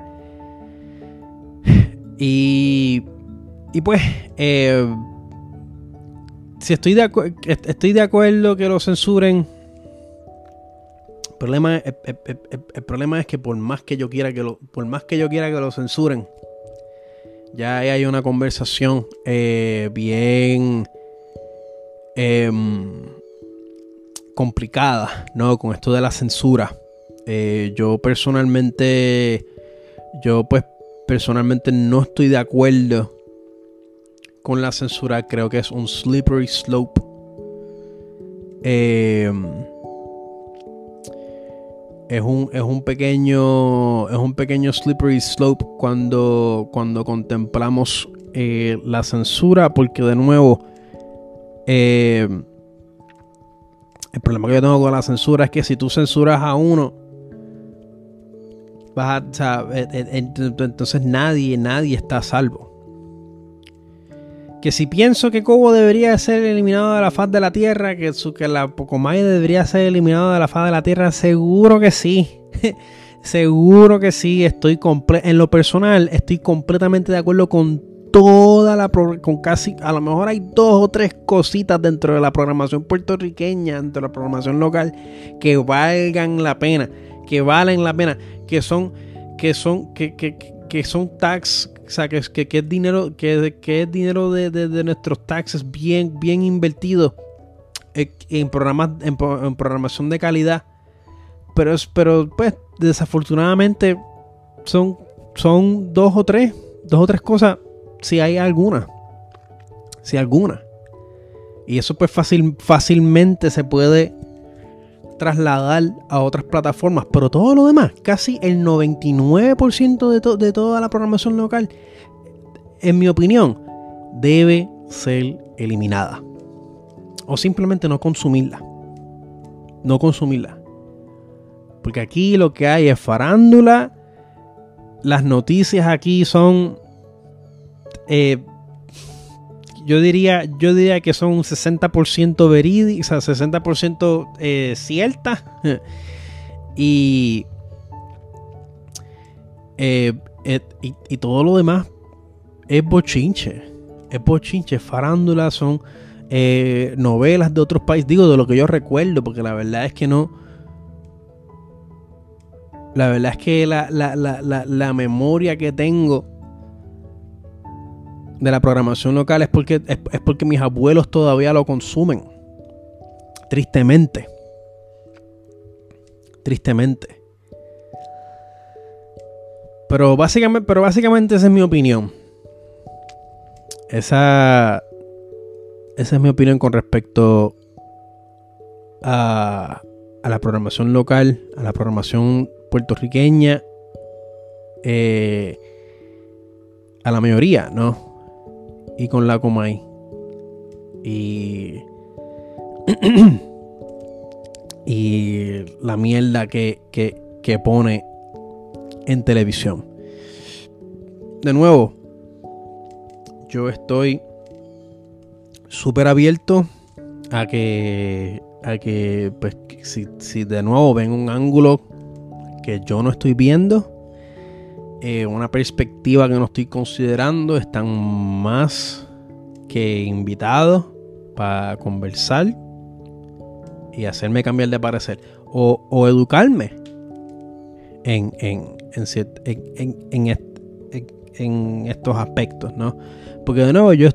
Y. Y pues. Eh, si estoy de, estoy de acuerdo que lo censuren. El problema, el, problema es que por más que yo quiera que lo, por más que yo quiera que lo censuren, ya hay una conversación eh, bien em, complicada, ¿no? Con esto de la censura. Eh, yo personalmente, yo pues personalmente no estoy de acuerdo con la censura. Creo que es un slippery slope. Em, es un, es un pequeño es un pequeño slippery slope cuando cuando contemplamos eh, la censura porque de nuevo el problema que yo tengo con la censura es que si tú censuras a uno eh, eh, entonces nadie, nadie está a salvo. Que si pienso que Cobo debería ser eliminado de la faz de la Tierra, que, su, que la Pocomay debería ser eliminado de la faz de la Tierra, seguro que sí. seguro que sí. Estoy en lo personal, estoy completamente de acuerdo con toda la con casi a lo mejor hay dos o tres cositas dentro de la programación puertorriqueña, dentro de la programación local que valgan la pena, que valen la pena que son, que son, que, que, que son tax, o sea, que, que, es dinero, que, que es dinero de, de, nuestros taxes bien, bien invertido en, programas, en, programación de calidad. Pero, es, pero pues, desafortunadamente, son, son dos o tres, dos o tres cosas, si hay alguna. Si alguna. Y eso pues fácil, fácilmente se puede trasladar a otras plataformas, pero todo lo demás, casi el 99% de, de toda la programación local, en mi opinión, debe ser eliminada. O simplemente no consumirla. No consumirla. Porque aquí lo que hay es farándula. Las noticias aquí son eh, yo diría, yo diría que son 60% verídicas, o sea, 60% eh, ciertas. y, eh, y, y, todo lo demás es bochinche. Es bochinche. Farándula son eh, novelas de otros países. Digo, de lo que yo recuerdo, porque la verdad es que no. La verdad es que la, la, la, la memoria que tengo de la programación local es porque, es, porque mis abuelos todavía lo consumen. Tristemente. Tristemente. Pero básicamente, pero básicamente esa es mi opinión. Esa, esa es mi opinión con respecto a, a la programación local, a la programación puertorriqueña, eh, a la mayoría, ¿no? Y con la Comay. Y. y la mierda que, que, que pone en televisión. De nuevo, yo estoy súper abierto a que, a que pues, si, si, de nuevo ven un ángulo que yo no estoy viendo, eh, una perspectiva que no estoy considerando. Están más que invitados para conversar y hacerme cambiar de parecer. O, educarme en, en, en, en estos aspectos, ¿no? Porque de nuevo, yo,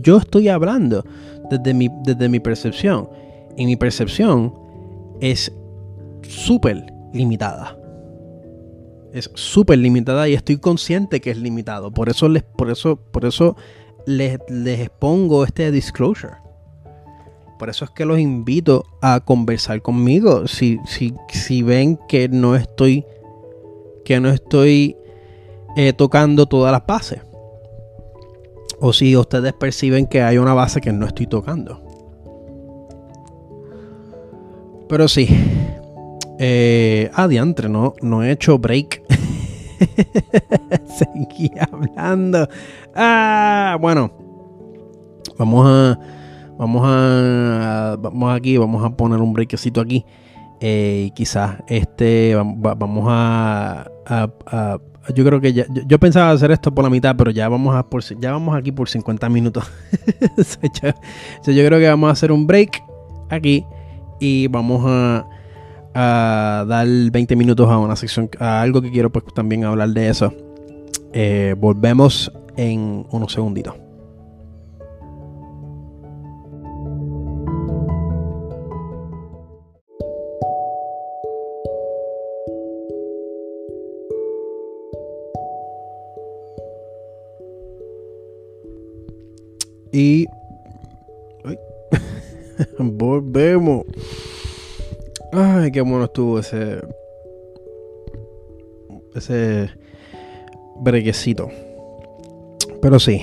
yo estoy hablando desde mi, desde mi percepción. Y mi percepción es súper limitada. Es súper limitada y estoy consciente que es limitado. Por eso les, por eso, por eso les, les expongo este disclosure. Por eso es que los invito a conversar conmigo. Si, si, si ven que no estoy. Que no estoy eh, tocando todas las bases. O si ustedes perciben que hay una base que no estoy tocando. Pero sí. Eh, adiantre, no, no he hecho break. Seguí hablando. Ah, bueno. Vamos a. Vamos a. Vamos aquí, vamos a poner un breakcito aquí. Eh, quizás este. Vamos a, a yo creo que ya, yo, pensaba hacer esto por la mitad, pero ya vamos a por, ya vamos aquí por 50 minutos. yo, creo que vamos a hacer un break aquí y vamos a, a, dar 20 minutos a una sección, a algo que quiero pues también hablar de eso. Eh, volvemos en unos segunditos. Y. Volvemos. Ay, qué bueno estuvo ese. Ese. Brequecito. Pero sí.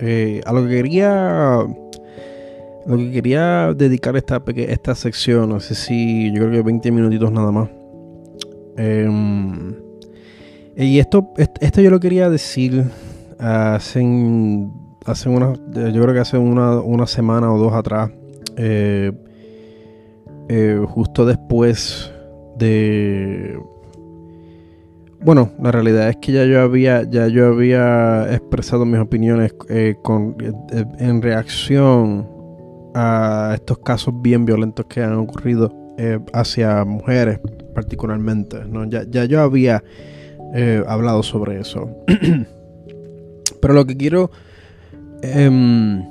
Eh, a lo que quería. Lo que quería dedicar esta, esta sección, no sé si. Yo creo que 20 minutitos nada más. Em, y esto, esto yo lo quería decir hace hace una, yo creo que hace una, semana o dos atrás, eh, eh, justo después de bueno, la realidad es que ya yo había, ya yo había expresado mis opiniones eh, con, en reacción a estos casos bien violentos que han ocurrido hacia mujeres particularmente. ¿no? Ya, ya yo había hablado sobre eso. Pero lo que quiero Em,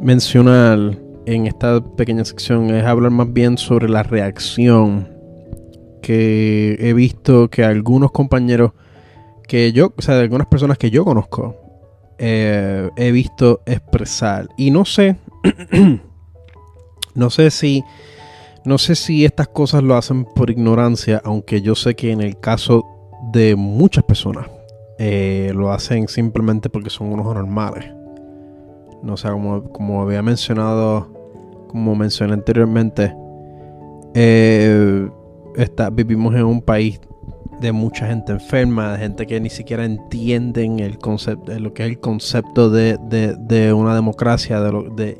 mencionar en esta pequeña sección es hablar más bien sobre la reacción que he visto que algunos compañeros que yo, o sea, de algunas personas que yo conozco, eh, he visto expresar. Y no sé, no sé si, no sé si estas cosas lo hacen por ignorancia, aunque yo sé que en el caso de muchas personas eh, lo hacen simplemente porque son unos normales. No sé, como, había mencionado, como mencioné anteriormente, eh, vivimos en un país de mucha gente enferma, de gente que ni siquiera entienden el concepto, lo que es el concepto de, una democracia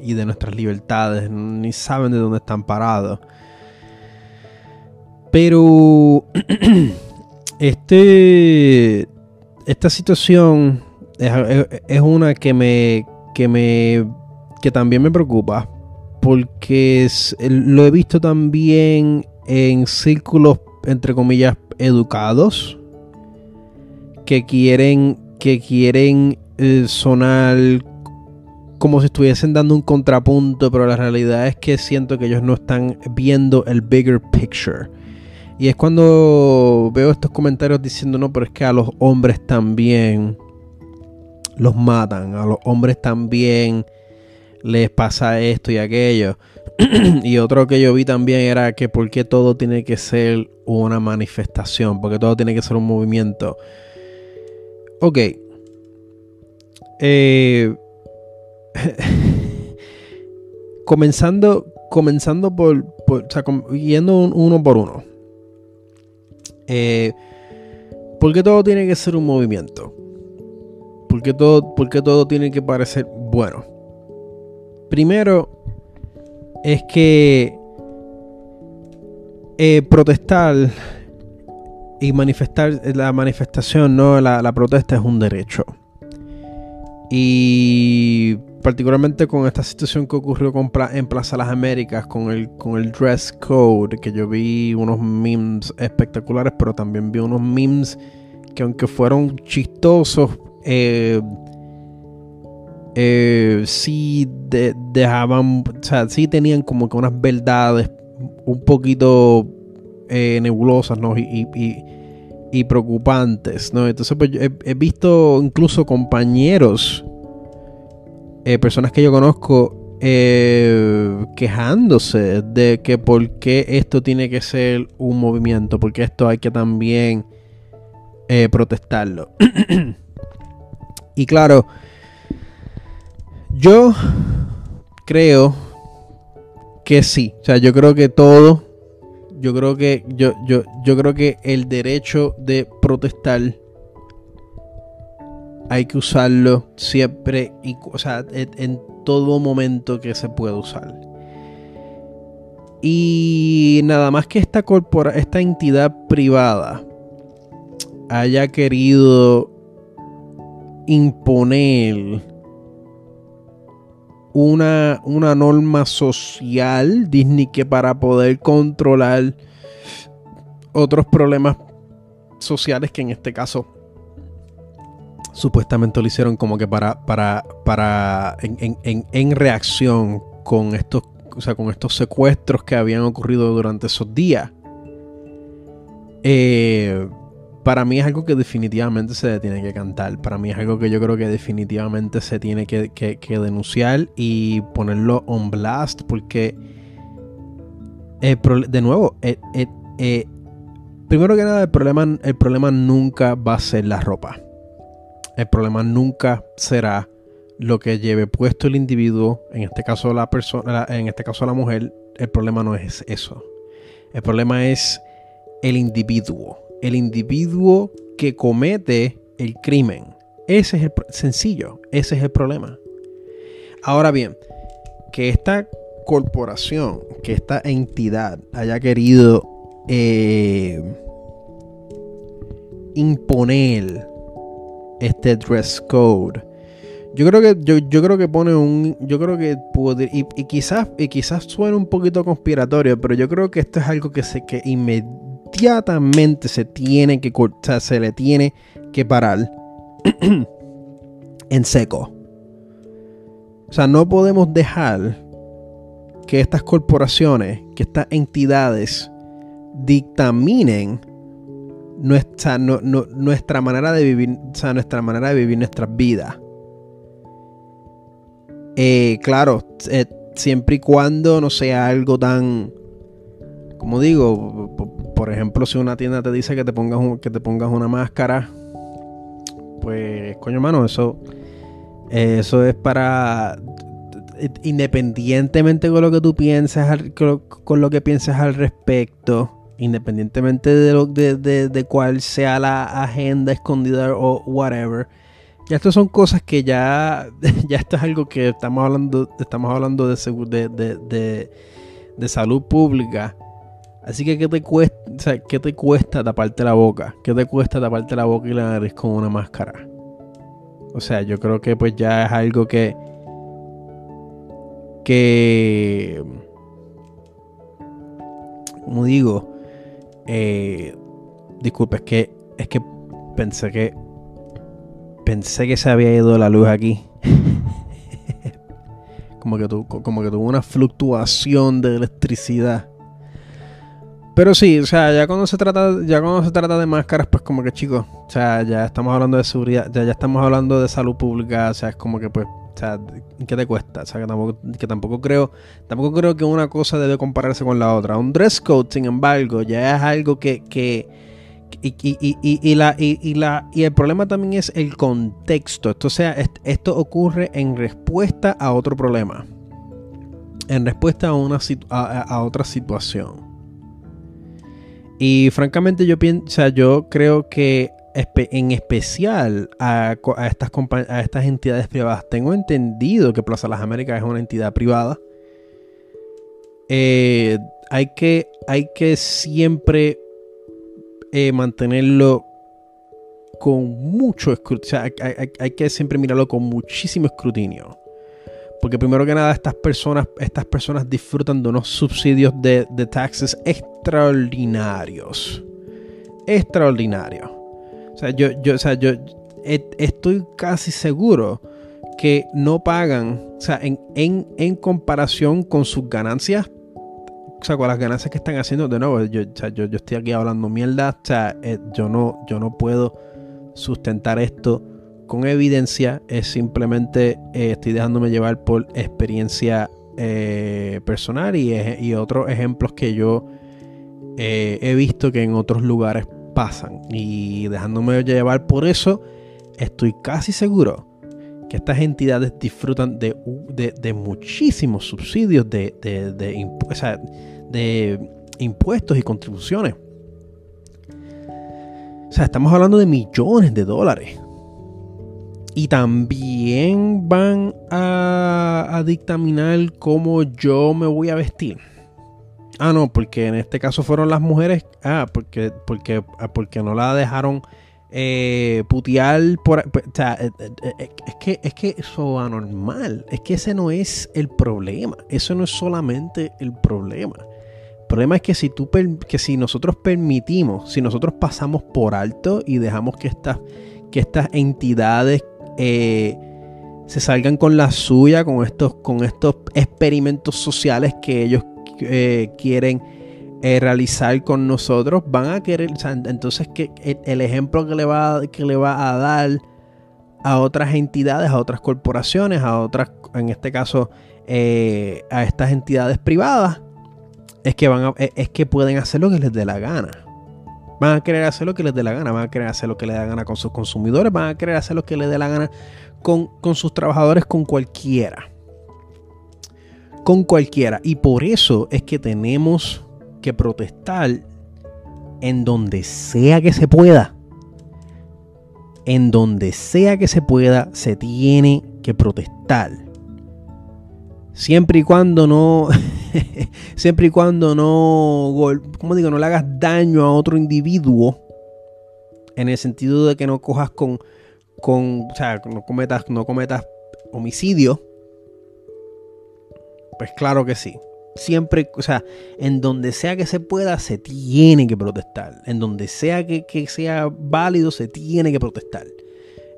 y de nuestras libertades, ni saben de dónde están parados. Pero este, esta situación es, una que me, que me que también me preocupa porque lo he visto también en círculos entre comillas educados que quieren que quieren eh, sonar como si estuviesen dando un contrapunto, pero la realidad es que siento que ellos no están viendo el bigger picture. Y es cuando veo estos comentarios diciendo, no, pero es que a los hombres también los matan, a los hombres también les pasa esto y aquello. y otro que yo vi también era que por qué todo tiene que ser una manifestación, porque todo tiene que ser un movimiento. Ok. Eh, comenzando, comenzando por, o sea, yendo uno por uno. Eh, ¿Por qué todo tiene que ser un movimiento? ¿Por qué todo, todo tiene que parecer bueno? Primero, es que eh, protestar y manifestar, la manifestación, no la, protesta es un derecho. Y particularmente con esta situación que ocurrió en Plaza Las Américas, con el, con el dress code, que yo vi unos memes espectaculares, pero también vi unos memes que aunque fueron chistosos, eh, eh, sí dejaban, o sea, sí tenían como que unas verdades un poquito eh, nebulosas, ¿no? Y, y, preocupantes, ¿no? Entonces, pues he, visto incluso compañeros, eh, personas que yo conozco, quejándose de que por qué esto tiene que ser un movimiento, porque esto hay que también protestarlo. y claro, yo creo que sí. O sea, yo creo que todo. Yo creo que. Yo, yo, yo creo que el derecho de protestar. Hay que usarlo siempre. Y, o sea, en, todo momento que se pueda usar. Y nada más que esta corpora, esta entidad privada haya querido imponer una, una norma social, Disney, que para poder controlar otros problemas sociales que en este caso supuestamente lo hicieron como que para, para, para, en, en, en reacción con estos, o sea, con estos secuestros que habían ocurrido durante esos días. Eh, para mí es algo que definitivamente se tiene que cantar. Para mí es algo que yo creo que definitivamente se tiene que, denunciar y ponerlo on blast porque, de nuevo, eh, eh, eh, primero que nada, el problema, el problema nunca va a ser la ropa. El problema nunca será lo que lleve puesto el individuo, en este caso la persona, en este caso la mujer. El problema no es eso. El problema es el individuo el individuo que comete el crimen. Ese es el sencillo, ese es el problema. Ahora bien, que esta corporación, que esta entidad haya querido eh, imponer este dress code. Yo creo que yo, creo que pone un yo creo que puede y, quizás y quizás suene un poquito conspiratorio, pero yo creo que esto es algo que se que inmediatamente inmediatamente se tiene que cortar, se le tiene que parar en seco. O sea, no podemos dejar que estas corporaciones, que estas entidades dictaminen nuestra, manera de vivir, o sea, nuestra manera de vivir nuestras vidas. Eh, claro, eh, siempre y cuando no sea algo tan, como digo, por ejemplo, si una tienda te dice que te pongas, que te pongas una máscara, pues, coño, mano, eso, eso es para independientemente con lo que tú pienses, con lo que pienses al respecto, independientemente de, lo, de, de, cuál sea la agenda escondida o whatever, ya estas son cosas que ya, ya esto es algo que estamos hablando, estamos hablando de, de, de salud pública Así que, ¿qué te cuesta, o ¿qué te cuesta taparte la boca? ¿Qué te cuesta taparte la boca y la nariz con una máscara? O sea, yo creo que pues ya es algo que. que. Como digo. Eh, disculpe, es que. Es que pensé que. Pensé que se había ido la luz aquí. como, que como que tuvo una fluctuación de electricidad. Pero sí, o sea, ya cuando se trata, ya cuando se trata de máscaras, pues como que chicos, o sea, ya estamos hablando de seguridad, ya, ya estamos hablando de salud pública, o sea, es como que pues, o sea, ¿qué te cuesta? O sea, que tampoco, que tampoco creo, tampoco creo que una cosa debe compararse con la otra. Un dress code, sin embargo, ya es algo que, que y, y, y, y, la, y, la, y el problema también es el contexto. Esto, sea, esto ocurre en respuesta a otro problema. En respuesta a, una, a otra situación. Y francamente yo pienso, yo creo que en especial a, estas a estas entidades privadas, tengo entendido que Plaza Las Américas es una entidad privada. Eh, hay, que, hay que siempre eh, mantenerlo con mucho escrutinio. hay, que siempre mirarlo con muchísimo escrutinio. Porque primero que nada, estas personas, estas personas disfrutan de unos subsidios de, de taxes extraordinarios. Extraordinarios. O sea, yo, yo, o sea, yo estoy casi seguro que no pagan, o sea, en, en, en comparación con sus ganancias, o sea, con las ganancias que están haciendo, de nuevo, yo, yo, yo, estoy aquí hablando mierda, o sea, eh, yo, no, yo no puedo sustentar esto con evidencia, es simplemente eh, estoy dejándome llevar por experiencia eh, personal y, otros ejemplos que yo he visto que en otros lugares pasan. Y dejándome llevar por eso, estoy casi seguro que estas entidades disfrutan de, de, muchísimos subsidios de, de, impuestos y contribuciones. O sea, estamos hablando de millones de dólares. Y también van a, dictaminar cómo yo me voy a vestir. Ah, no, porque en este caso fueron las mujeres. Ah, porque, porque, ah, porque no la dejaron eh, putear por, o sea, eh, eh, es que es que eso es anormal es que ese no es el problema eso no es solamente el problema el problema es que si tú que si nosotros permitimos si nosotros pasamos por alto y dejamos que estas que estas entidades se salgan con la suya con estos con estos experimentos sociales que ellos quieren eh, realizar con nosotros, van a querer, entonces que el ejemplo que le, va, que le va a dar a otras entidades, a otras corporaciones, a otras, en este caso, eh, a estas entidades privadas, es que, van e, es que pueden hacer lo que les dé la gana. Van a querer hacer lo que les dé la gana, van a querer hacer lo que les dé la gana con sus consumidores, van a querer hacer lo que les dé la gana con, con sus trabajadores, con cualquiera. Con cualquiera. Y por eso es que tenemos que protestar en donde sea que se pueda. En donde sea que se pueda, se tiene que protestar. Siempre y cuando no. siempre y cuando no. ¿Cómo digo? No le hagas daño a otro individuo. En el sentido de que no cojas con. con o sea, no cometas, no cometas homicidio. Pues claro que sí siempre, o sea, en donde sea que se pueda, se tiene que protestar. En donde sea que, sea válido, se tiene que protestar.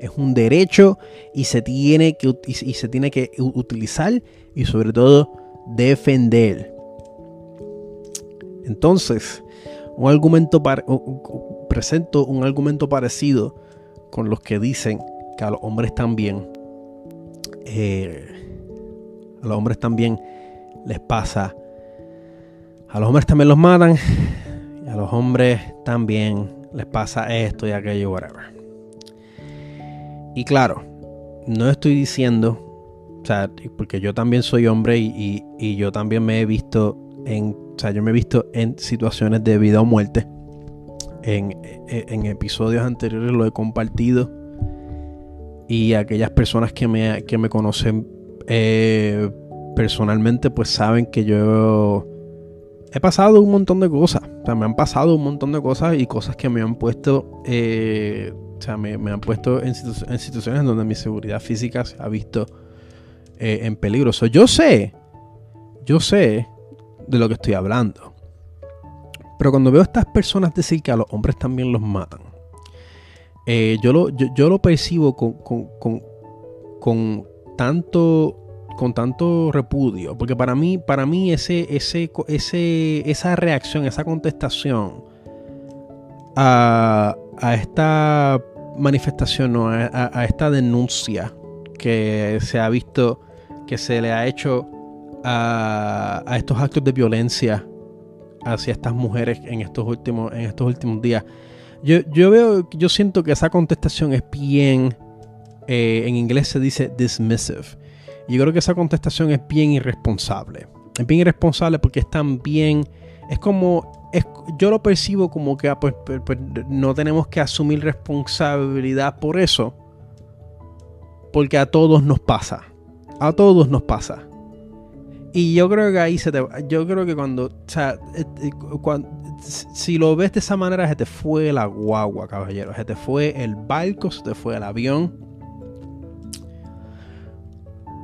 Es un derecho y se tiene que, y, se tiene que utilizar y sobre todo defender. Entonces, un argumento presento un argumento parecido con los que dicen que a los hombres también, eh, a los hombres también les pasa. A los hombres también los matan. A los hombres también les pasa esto y aquello, whatever. Y claro, no estoy diciendo, o sea, porque yo también soy hombre y, yo también me he visto en, o sea, yo me he visto en situaciones de vida o muerte. En, en episodios anteriores lo he compartido. Y aquellas personas que me, que me conocen eh, personalmente pues saben que yo he pasado un montón de cosas. O sea, me han pasado un montón de cosas y cosas que me han puesto, eh, sea, me, han puesto en, situaciones donde mi seguridad física se ha visto eh, en peligro. yo sé, yo sé de lo que estoy hablando. Pero cuando veo a estas personas decir que a los hombres también los matan, eh, yo, lo, yo, lo percibo con, con, con, con tanto con tanto repudio, porque para mí, para mí ese, ese, ese, esa reacción, esa contestación a, esta manifestación, o a, esta denuncia que se ha visto, que se le ha hecho a, estos actos de violencia hacia estas mujeres en estos últimos, en estos últimos días. Yo, yo veo, yo siento que esa contestación es bien, eh, en inglés se dice dismissive yo creo que esa contestación es bien irresponsable. Es bien irresponsable porque es también, es como, yo lo percibo como que ah, pues, pues, pues, no tenemos que asumir responsabilidad por eso. Porque a todos nos pasa. A todos nos pasa. Y yo creo que ahí se te Yo creo que cuando. O sea, eh, eh, si lo ves de esa manera, se te fue la guagua, caballero. Se te fue el barco, se te fue el avión.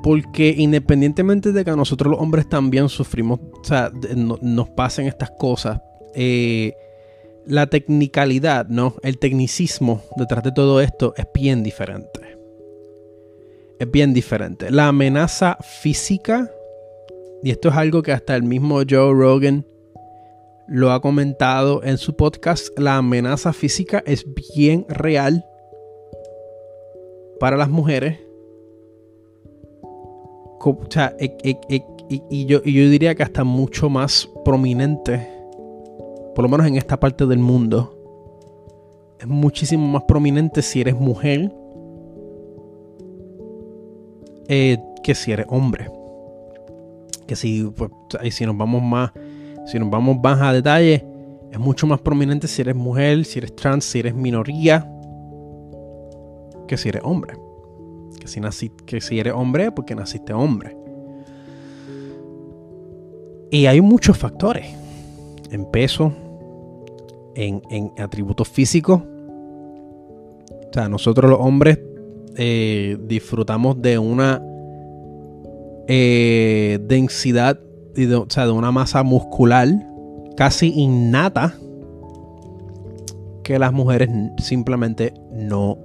Porque independientemente de que nosotros los hombres también sufrimos, o sea, nos pasen estas cosas, eh, la tecnicalidad, ¿no? El tecnicismo detrás de todo esto es bien diferente. Es bien diferente. La amenaza física, y esto es algo que hasta el mismo Joe Rogan lo ha comentado en su podcast, la amenaza física es bien real para las mujeres. O sea, y, yo, y yo diría que hasta mucho más prominente por lo menos en esta parte del mundo, es muchísimo más prominente si eres mujer eh, que si eres hombre. Que si, pues, si nos vamos más, si nos vamos más a detalle, es mucho más prominente si eres mujer, si eres trans, si eres minoría, que si eres hombre. Que si, que si eres hombre, porque naciste hombre. Y hay muchos factores. En peso, en, atributos físicos. O sea, nosotros los hombres eh, disfrutamos de una eh, densidad, o sea, de una masa muscular casi innata que las mujeres simplemente no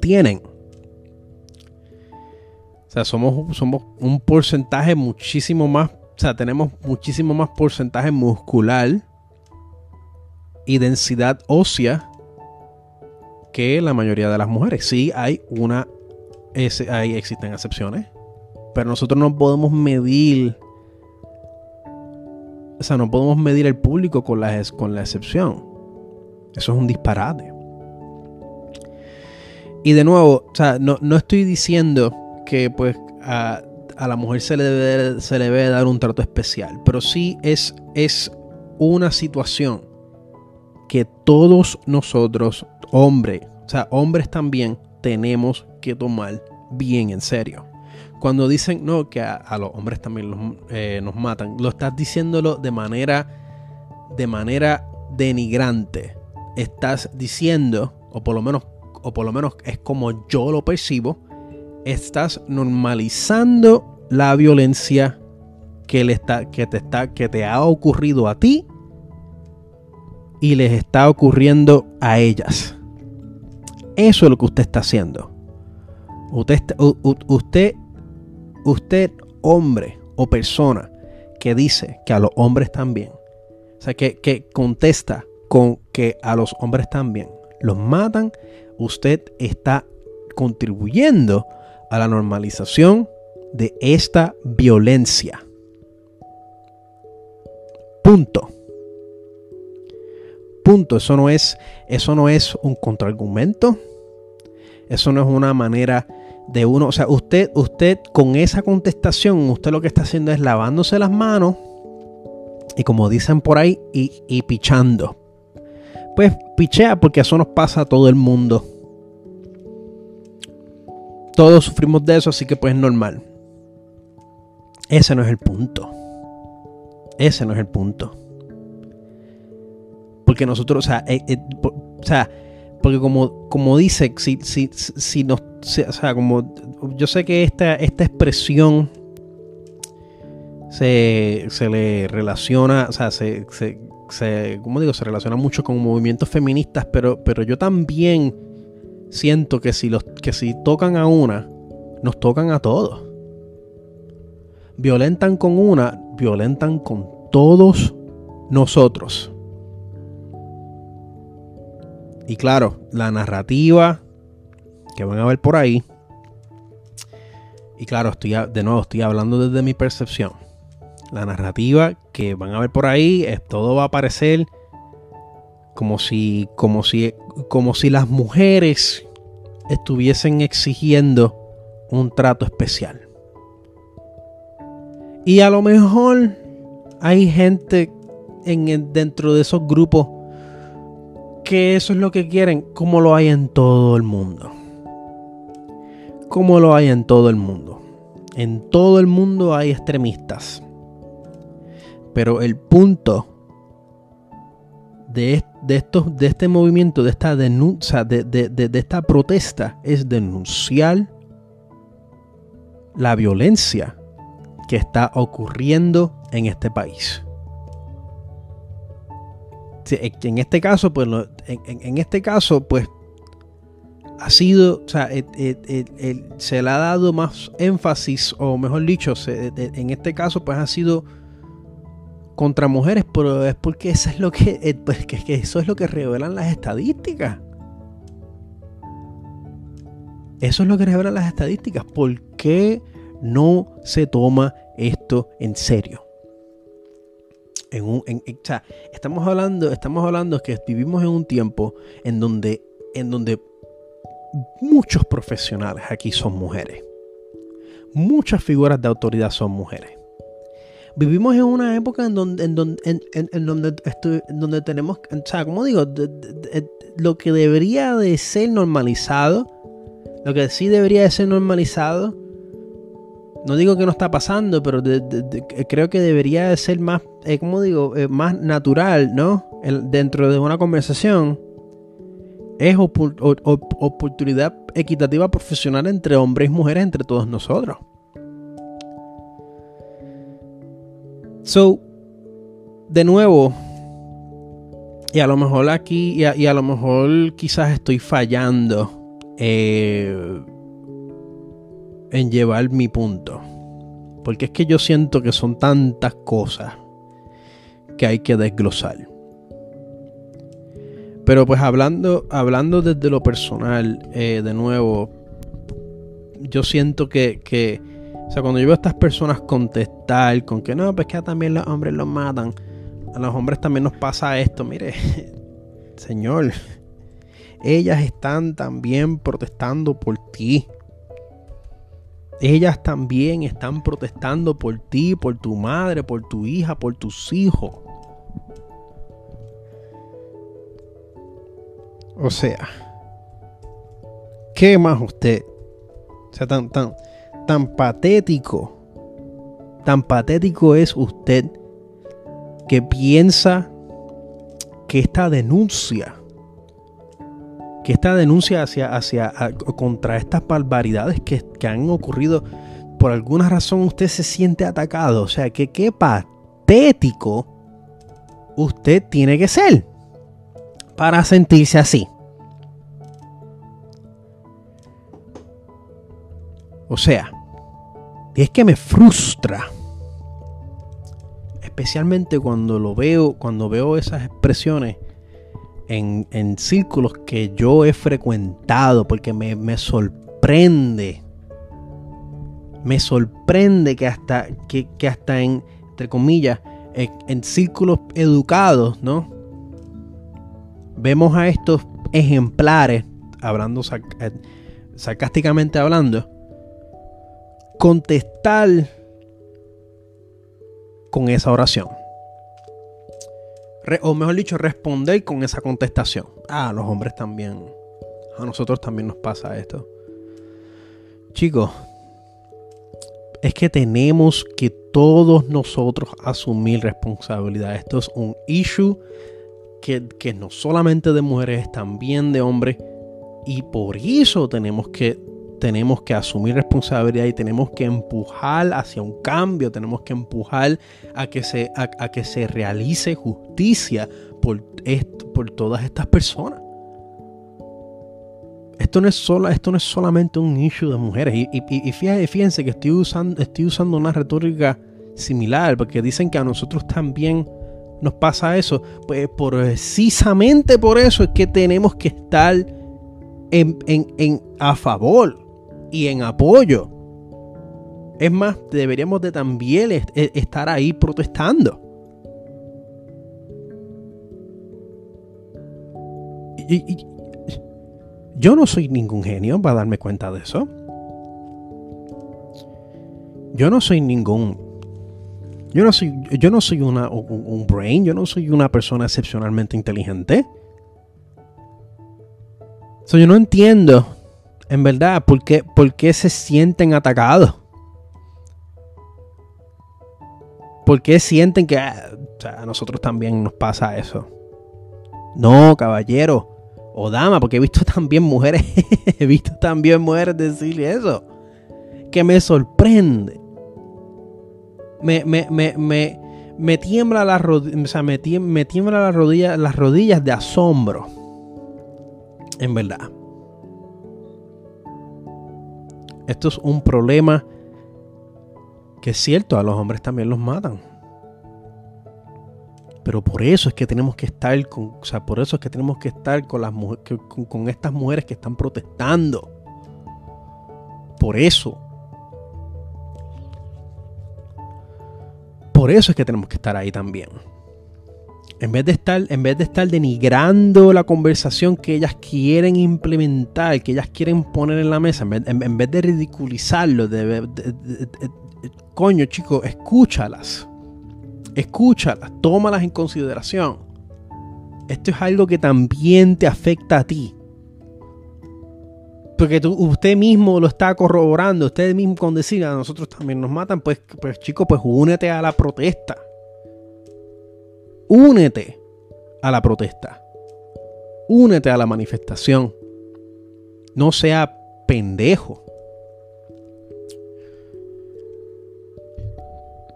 tienen. O sea, somos, somos un porcentaje muchísimo más, o sea, tenemos muchísimo más porcentaje muscular y densidad ósea que la mayoría de las mujeres. Sí, hay una. ahí existen excepciones. Pero nosotros no podemos medir. O sea, no podemos medir el público con la, con la excepción. Eso es un disparate. Y de nuevo, o sea, no, estoy diciendo que pues a, la mujer se le, debe, se le debe dar un trato especial. Pero sí es, es una situación que todos nosotros, hombres, o sea, hombres también, tenemos que tomar bien en serio. Cuando dicen, no, que a, los hombres también eh, nos matan, lo estás diciéndolo de manera, de manera denigrante. Estás diciendo, o por lo menos, o por lo menos es como yo lo percibo, estás normalizando la violencia que, le está, que, te está, que te ha ocurrido a ti y les está ocurriendo a ellas. Eso es lo que usted está haciendo. Usted, usted, usted hombre o persona que dice que a los hombres también, o sea, que, que contesta con que a los hombres también los matan, usted está contribuyendo a la normalización de esta violencia. Punto. Punto. Eso no es, eso no es un contraargumento. Eso no es una manera de uno. O sea, usted, usted con esa contestación, usted lo que está haciendo es lavándose las manos. Y como dicen por ahí, y, y pichando. Pues pichea porque eso nos pasa a todo el mundo. Todos sufrimos de eso, así que pues es normal. Ese no es el punto. Ese no es el punto. Porque nosotros, o sea, eh, eh, o sea porque como, como dice, si, si, si nos, o sea, como yo sé que esta, esta expresión se, se le relaciona, o sea, se, se, se, digo, se relaciona mucho con movimientos feministas, pero, pero yo también siento que si, los, que si tocan a una, nos tocan a todos. Violentan con una, violentan con todos nosotros. Y claro, la narrativa que van a ver por ahí. Y claro, estoy de nuevo estoy hablando desde mi percepción. La narrativa que van a ver por ahí, todo va a parecer como si, como si, como si las mujeres estuviesen exigiendo un trato especial. Y a lo mejor hay gente en, dentro de esos grupos que eso es lo que quieren, como lo hay en todo el mundo. Como lo hay en todo el mundo. En todo el mundo hay extremistas. Pero el punto de, estos, de este movimiento, de esta denuncia, de, de esta protesta, es denunciar la violencia que está ocurriendo en este país. En este caso, pues, en, este caso, pues, ha sido, o sea, se le ha dado más énfasis, o mejor dicho, en este caso, pues, ha sido contra mujeres, pero es porque eso es lo pues, que, eso es lo que revelan las estadísticas. Eso es lo que revelan las estadísticas. ¿Por qué no se toma esto en serio? Estamos hablando, estamos hablando que vivimos en un tiempo en donde, en donde muchos profesionales aquí son mujeres. Muchas figuras de autoridad son mujeres. Vivimos en una época en donde, en donde, en, donde, donde tenemos, o sea, como digo, lo que debería de ser normalizado, lo que sí debería de ser normalizado, no digo que no está pasando, pero creo que debería de ser más, eh, como digo, eh, más natural, ¿no? dentro de una conversación es oportunidad equitativa profesional entre hombres y mujeres, entre todos nosotros. So, de nuevo, y a lo mejor aquí, y a, lo mejor quizás estoy fallando eh, en llevar mi punto. Porque es que yo siento que son tantas cosas que hay que desglosar. Pero pues hablando, hablando desde lo personal, eh, de nuevo, yo siento que, que, o sea, cuando yo veo a estas personas contestar con que no, pues que también los hombres los matan, a los hombres también nos pasa esto, mire, señor, ellas están también protestando por ti. Ellas también están protestando por ti, por tu madre, por tu hija, por tus hijos. O sea, ¿qué más usted? O sea, tan, tan, tan patético, tan patético es usted que piensa que esta denuncia, que esta denuncia hacia, hacia, contra estas barbaridades que, que han ocurrido, por alguna razón usted se siente atacado. O sea, que qué patético usted tiene que ser para sentirse así. O sea, es que me frustra. Especialmente cuando lo veo, cuando veo esas expresiones en, círculos que yo he frecuentado, porque me, sorprende. Me sorprende que hasta, que, hasta en, entre comillas, en, círculos educados, ¿no? Vemos a estos ejemplares, hablando eh, sarcásticamente hablando, contestar con esa oración. O mejor dicho, responder con esa contestación. Ah, los hombres también. A nosotros también nos pasa esto. Chicos, es que tenemos que todos nosotros asumir responsabilidad. Esto es un issue que, que no solamente de mujeres, también de hombres. Y por eso tenemos que tenemos que asumir responsabilidad y tenemos que empujar hacia un cambio, tenemos que empujar a que se, a, que se realice justicia por, esto, por todas estas personas. Esto no, es solo, esto no es solamente un issue de mujeres. Y, y, fíjense, que estoy usando, estoy usando una retórica similar, porque dicen que a nosotros también nos pasa eso. Pues precisamente por eso es que tenemos que estar en, en, a favor y en apoyo. Es más, deberíamos de también e, estar ahí protestando. yo no soy ningún genio para darme cuenta de eso. Yo no soy ningún. Yo no soy, yo no soy una, un brain, yo no soy una persona excepcionalmente inteligente. So, yo no entiendo en verdad, ¿por qué, se sienten atacados? ¿Por qué sienten que ah, a nosotros también nos pasa eso? No, caballero o dama, porque he visto también mujeres, he visto también mujeres decirle eso, que me sorprende. Me, me, me, tiembla la o sea, me, tiembla las rodillas, las rodillas de asombro. En verdad. Esto es un problema que es cierto, a los hombres también los matan. Pero por eso es que tenemos que estar con, o sea, por eso es que tenemos que estar con las con estas mujeres que están protestando. Por eso. Por eso es que tenemos que estar ahí también. En vez de estar, en vez de estar denigrando la conversación que ellas quieren implementar, que ellas quieren poner en la mesa, en vez, de ridiculizarlo, de, coño, chicos, escúchalas. Escúchalas, tómalas en consideración. Esto es algo que también te afecta a ti. Porque usted mismo lo está corroborando, usted mismo con decir a nosotros también nos matan, pues, pues chico, pues únete a la protesta. Únete a la protesta. Únete a la manifestación. No sea pendejo.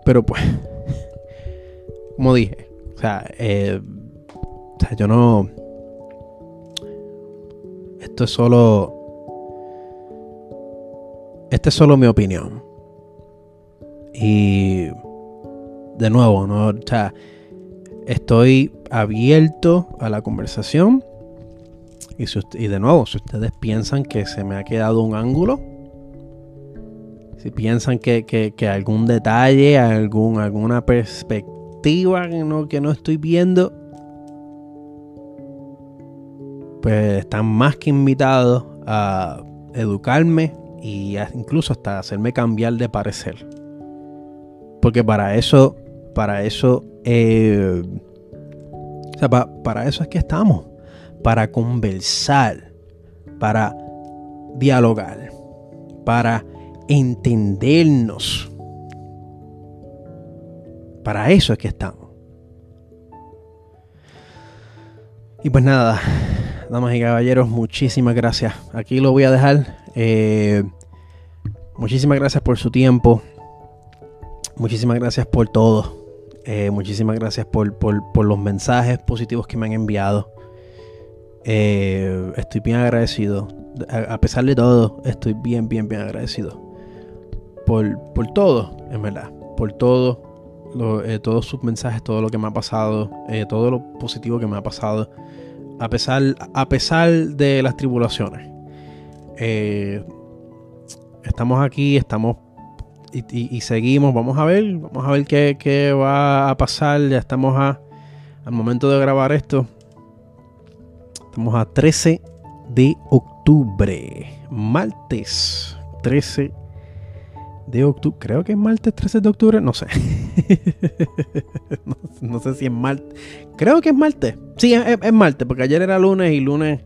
Pero pues, como dije, o sea, eh, o sea, yo no... Esto es solo esta es solo mi opinión. Y de nuevo, ¿no? Estoy abierto a la conversación. Y, de nuevo, si ustedes piensan que se me ha quedado un ángulo, si piensan que, algún detalle, algún, alguna perspectiva que no, que no estoy viendo, pues están más que invitados a educarme, y incluso hasta hacerme cambiar de parecer. Porque para eso, para eso, eh, o sea, para eso es que estamos, para conversar, para dialogar, para entendernos. Para eso es que estamos. Y pues nada, damas y caballeros, muchísimas gracias. Aquí lo voy a dejar. Eh, muchísimas gracias por su tiempo. Muchísimas gracias por todo. Eh, muchísimas gracias por, los mensajes positivos que me han enviado. Eh, estoy bien agradecido. A, pesar de todo, estoy bien, bien, bien agradecido. Por, por todo, en verdad. Por todo. todos sus mensajes, todo lo que me ha pasado. todo lo positivo que me ha pasado a pesar, a pesar de las tribulaciones. Eh, estamos aquí, estamos y, seguimos. Vamos a ver, vamos a ver qué, va a pasar. Ya estamos a, al momento de grabar esto. Estamos a 13 de octubre, martes 13 de octubre. Creo que es martes 13 de octubre, no sé. no, sé si es martes. Creo que es martes. Sí, es, martes, porque ayer era lunes y lunes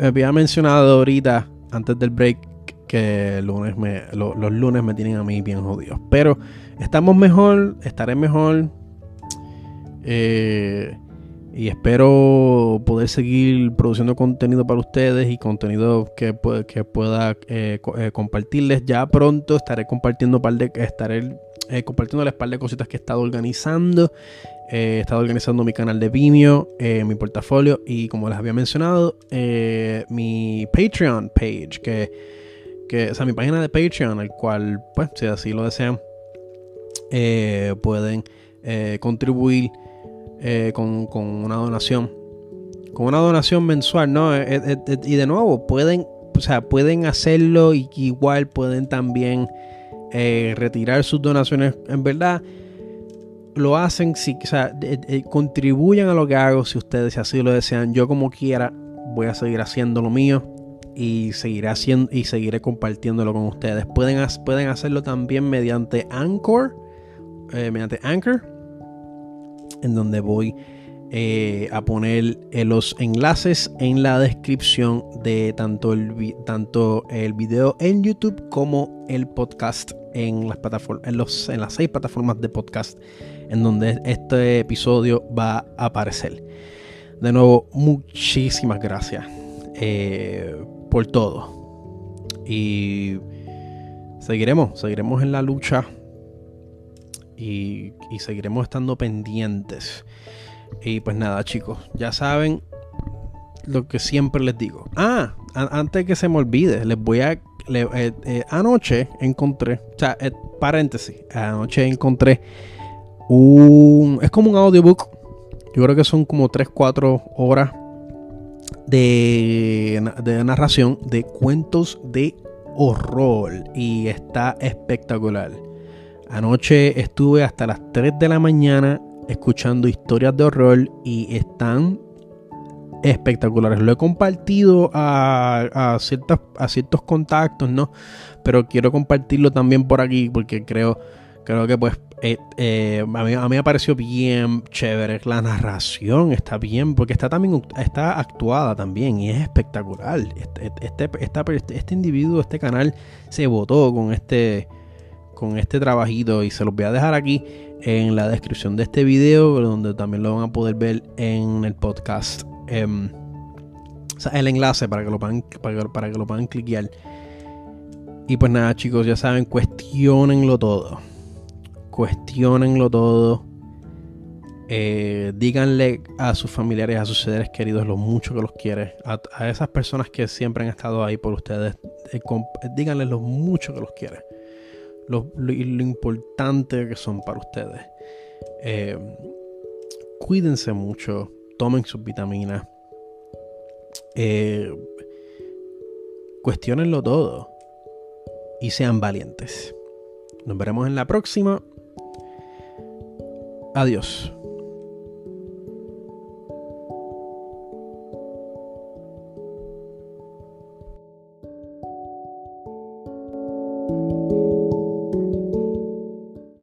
había mencionado ahorita, antes del break, que lunes me, los lunes me tienen a mí bien jodidos. Pero estamos mejor, estaré mejor. Eh, y espero poder seguir produciendo contenido para ustedes y contenido que, que pueda eh, eh, compartirles. Ya pronto estaré compartiendo par de, estaré eh, compartiéndoles par de cositas que he estado organizando. he estado organizando mi canal de Vimeo, mi portafolio y como les había mencionado, mi Patreon page, que, sea, mi página de Patreon, al cual, pues, si así lo desean, pueden contribuir eh, con, una donación. Con una donación mensual, ¿no? Eh, eh, y de nuevo, pueden, o sea, pueden hacerlo y igual pueden también retirar sus donaciones. En verdad, lo hacen, si, o sea, contribuyan a lo que hago si ustedes así lo desean. Yo como quiera voy a seguir haciendo lo mío y seguiré haciendo y seguiré compartiéndolo con ustedes. Pueden, pueden hacerlo también mediante Anchor, mediante Anchor en donde voy eh, a poner eh, los enlaces en la descripción de tanto el, tanto el video en YouTube como el podcast en las, plataformas, en, los, en las seis plataformas de podcast en donde este episodio va a aparecer. De nuevo, muchísimas gracias eh, por todo. Y seguiremos, seguiremos en la lucha y, seguiremos estando pendientes. Y pues nada, chicos, ya saben lo que siempre les digo. Ah, antes que se me olvide, les voy a. Eh, eh, anoche encontré, o sea, eh, paréntesis, anoche encontré un. Es como un audiobook. Yo creo que son como 3-4 horas de, narración de cuentos de horror. Y está espectacular. Anoche estuve hasta las 3 de la mañana escuchando historias de horror y están espectaculares. Lo he compartido a, a, a ciertos contactos, ¿no? Pero quiero compartirlo también por aquí porque creo, creo que pues eh, eh, a, mí, me pareció bien chévere. La narración está bien porque está también está actuada también y es espectacular. Este, este, este, individuo, este canal se votó con este con este trabajito y se los voy a dejar aquí en la descripción de este video donde también lo van a poder ver en el podcast em, el enlace para que lo puedan para, que lo puedan cliquear y pues nada chicos ya saben cuestionenlo todo cuestionenlo todo eh, díganle a sus familiares, a sus seres queridos lo mucho que los quiere. A, esas personas que siempre han estado ahí por ustedes, eh, díganle lo mucho que los quiere lo, importante que son para ustedes. Eh, cuídense mucho, tomen sus vitaminas, cuestionenlo todo y sean valientes. Nos veremos en la próxima. Adiós.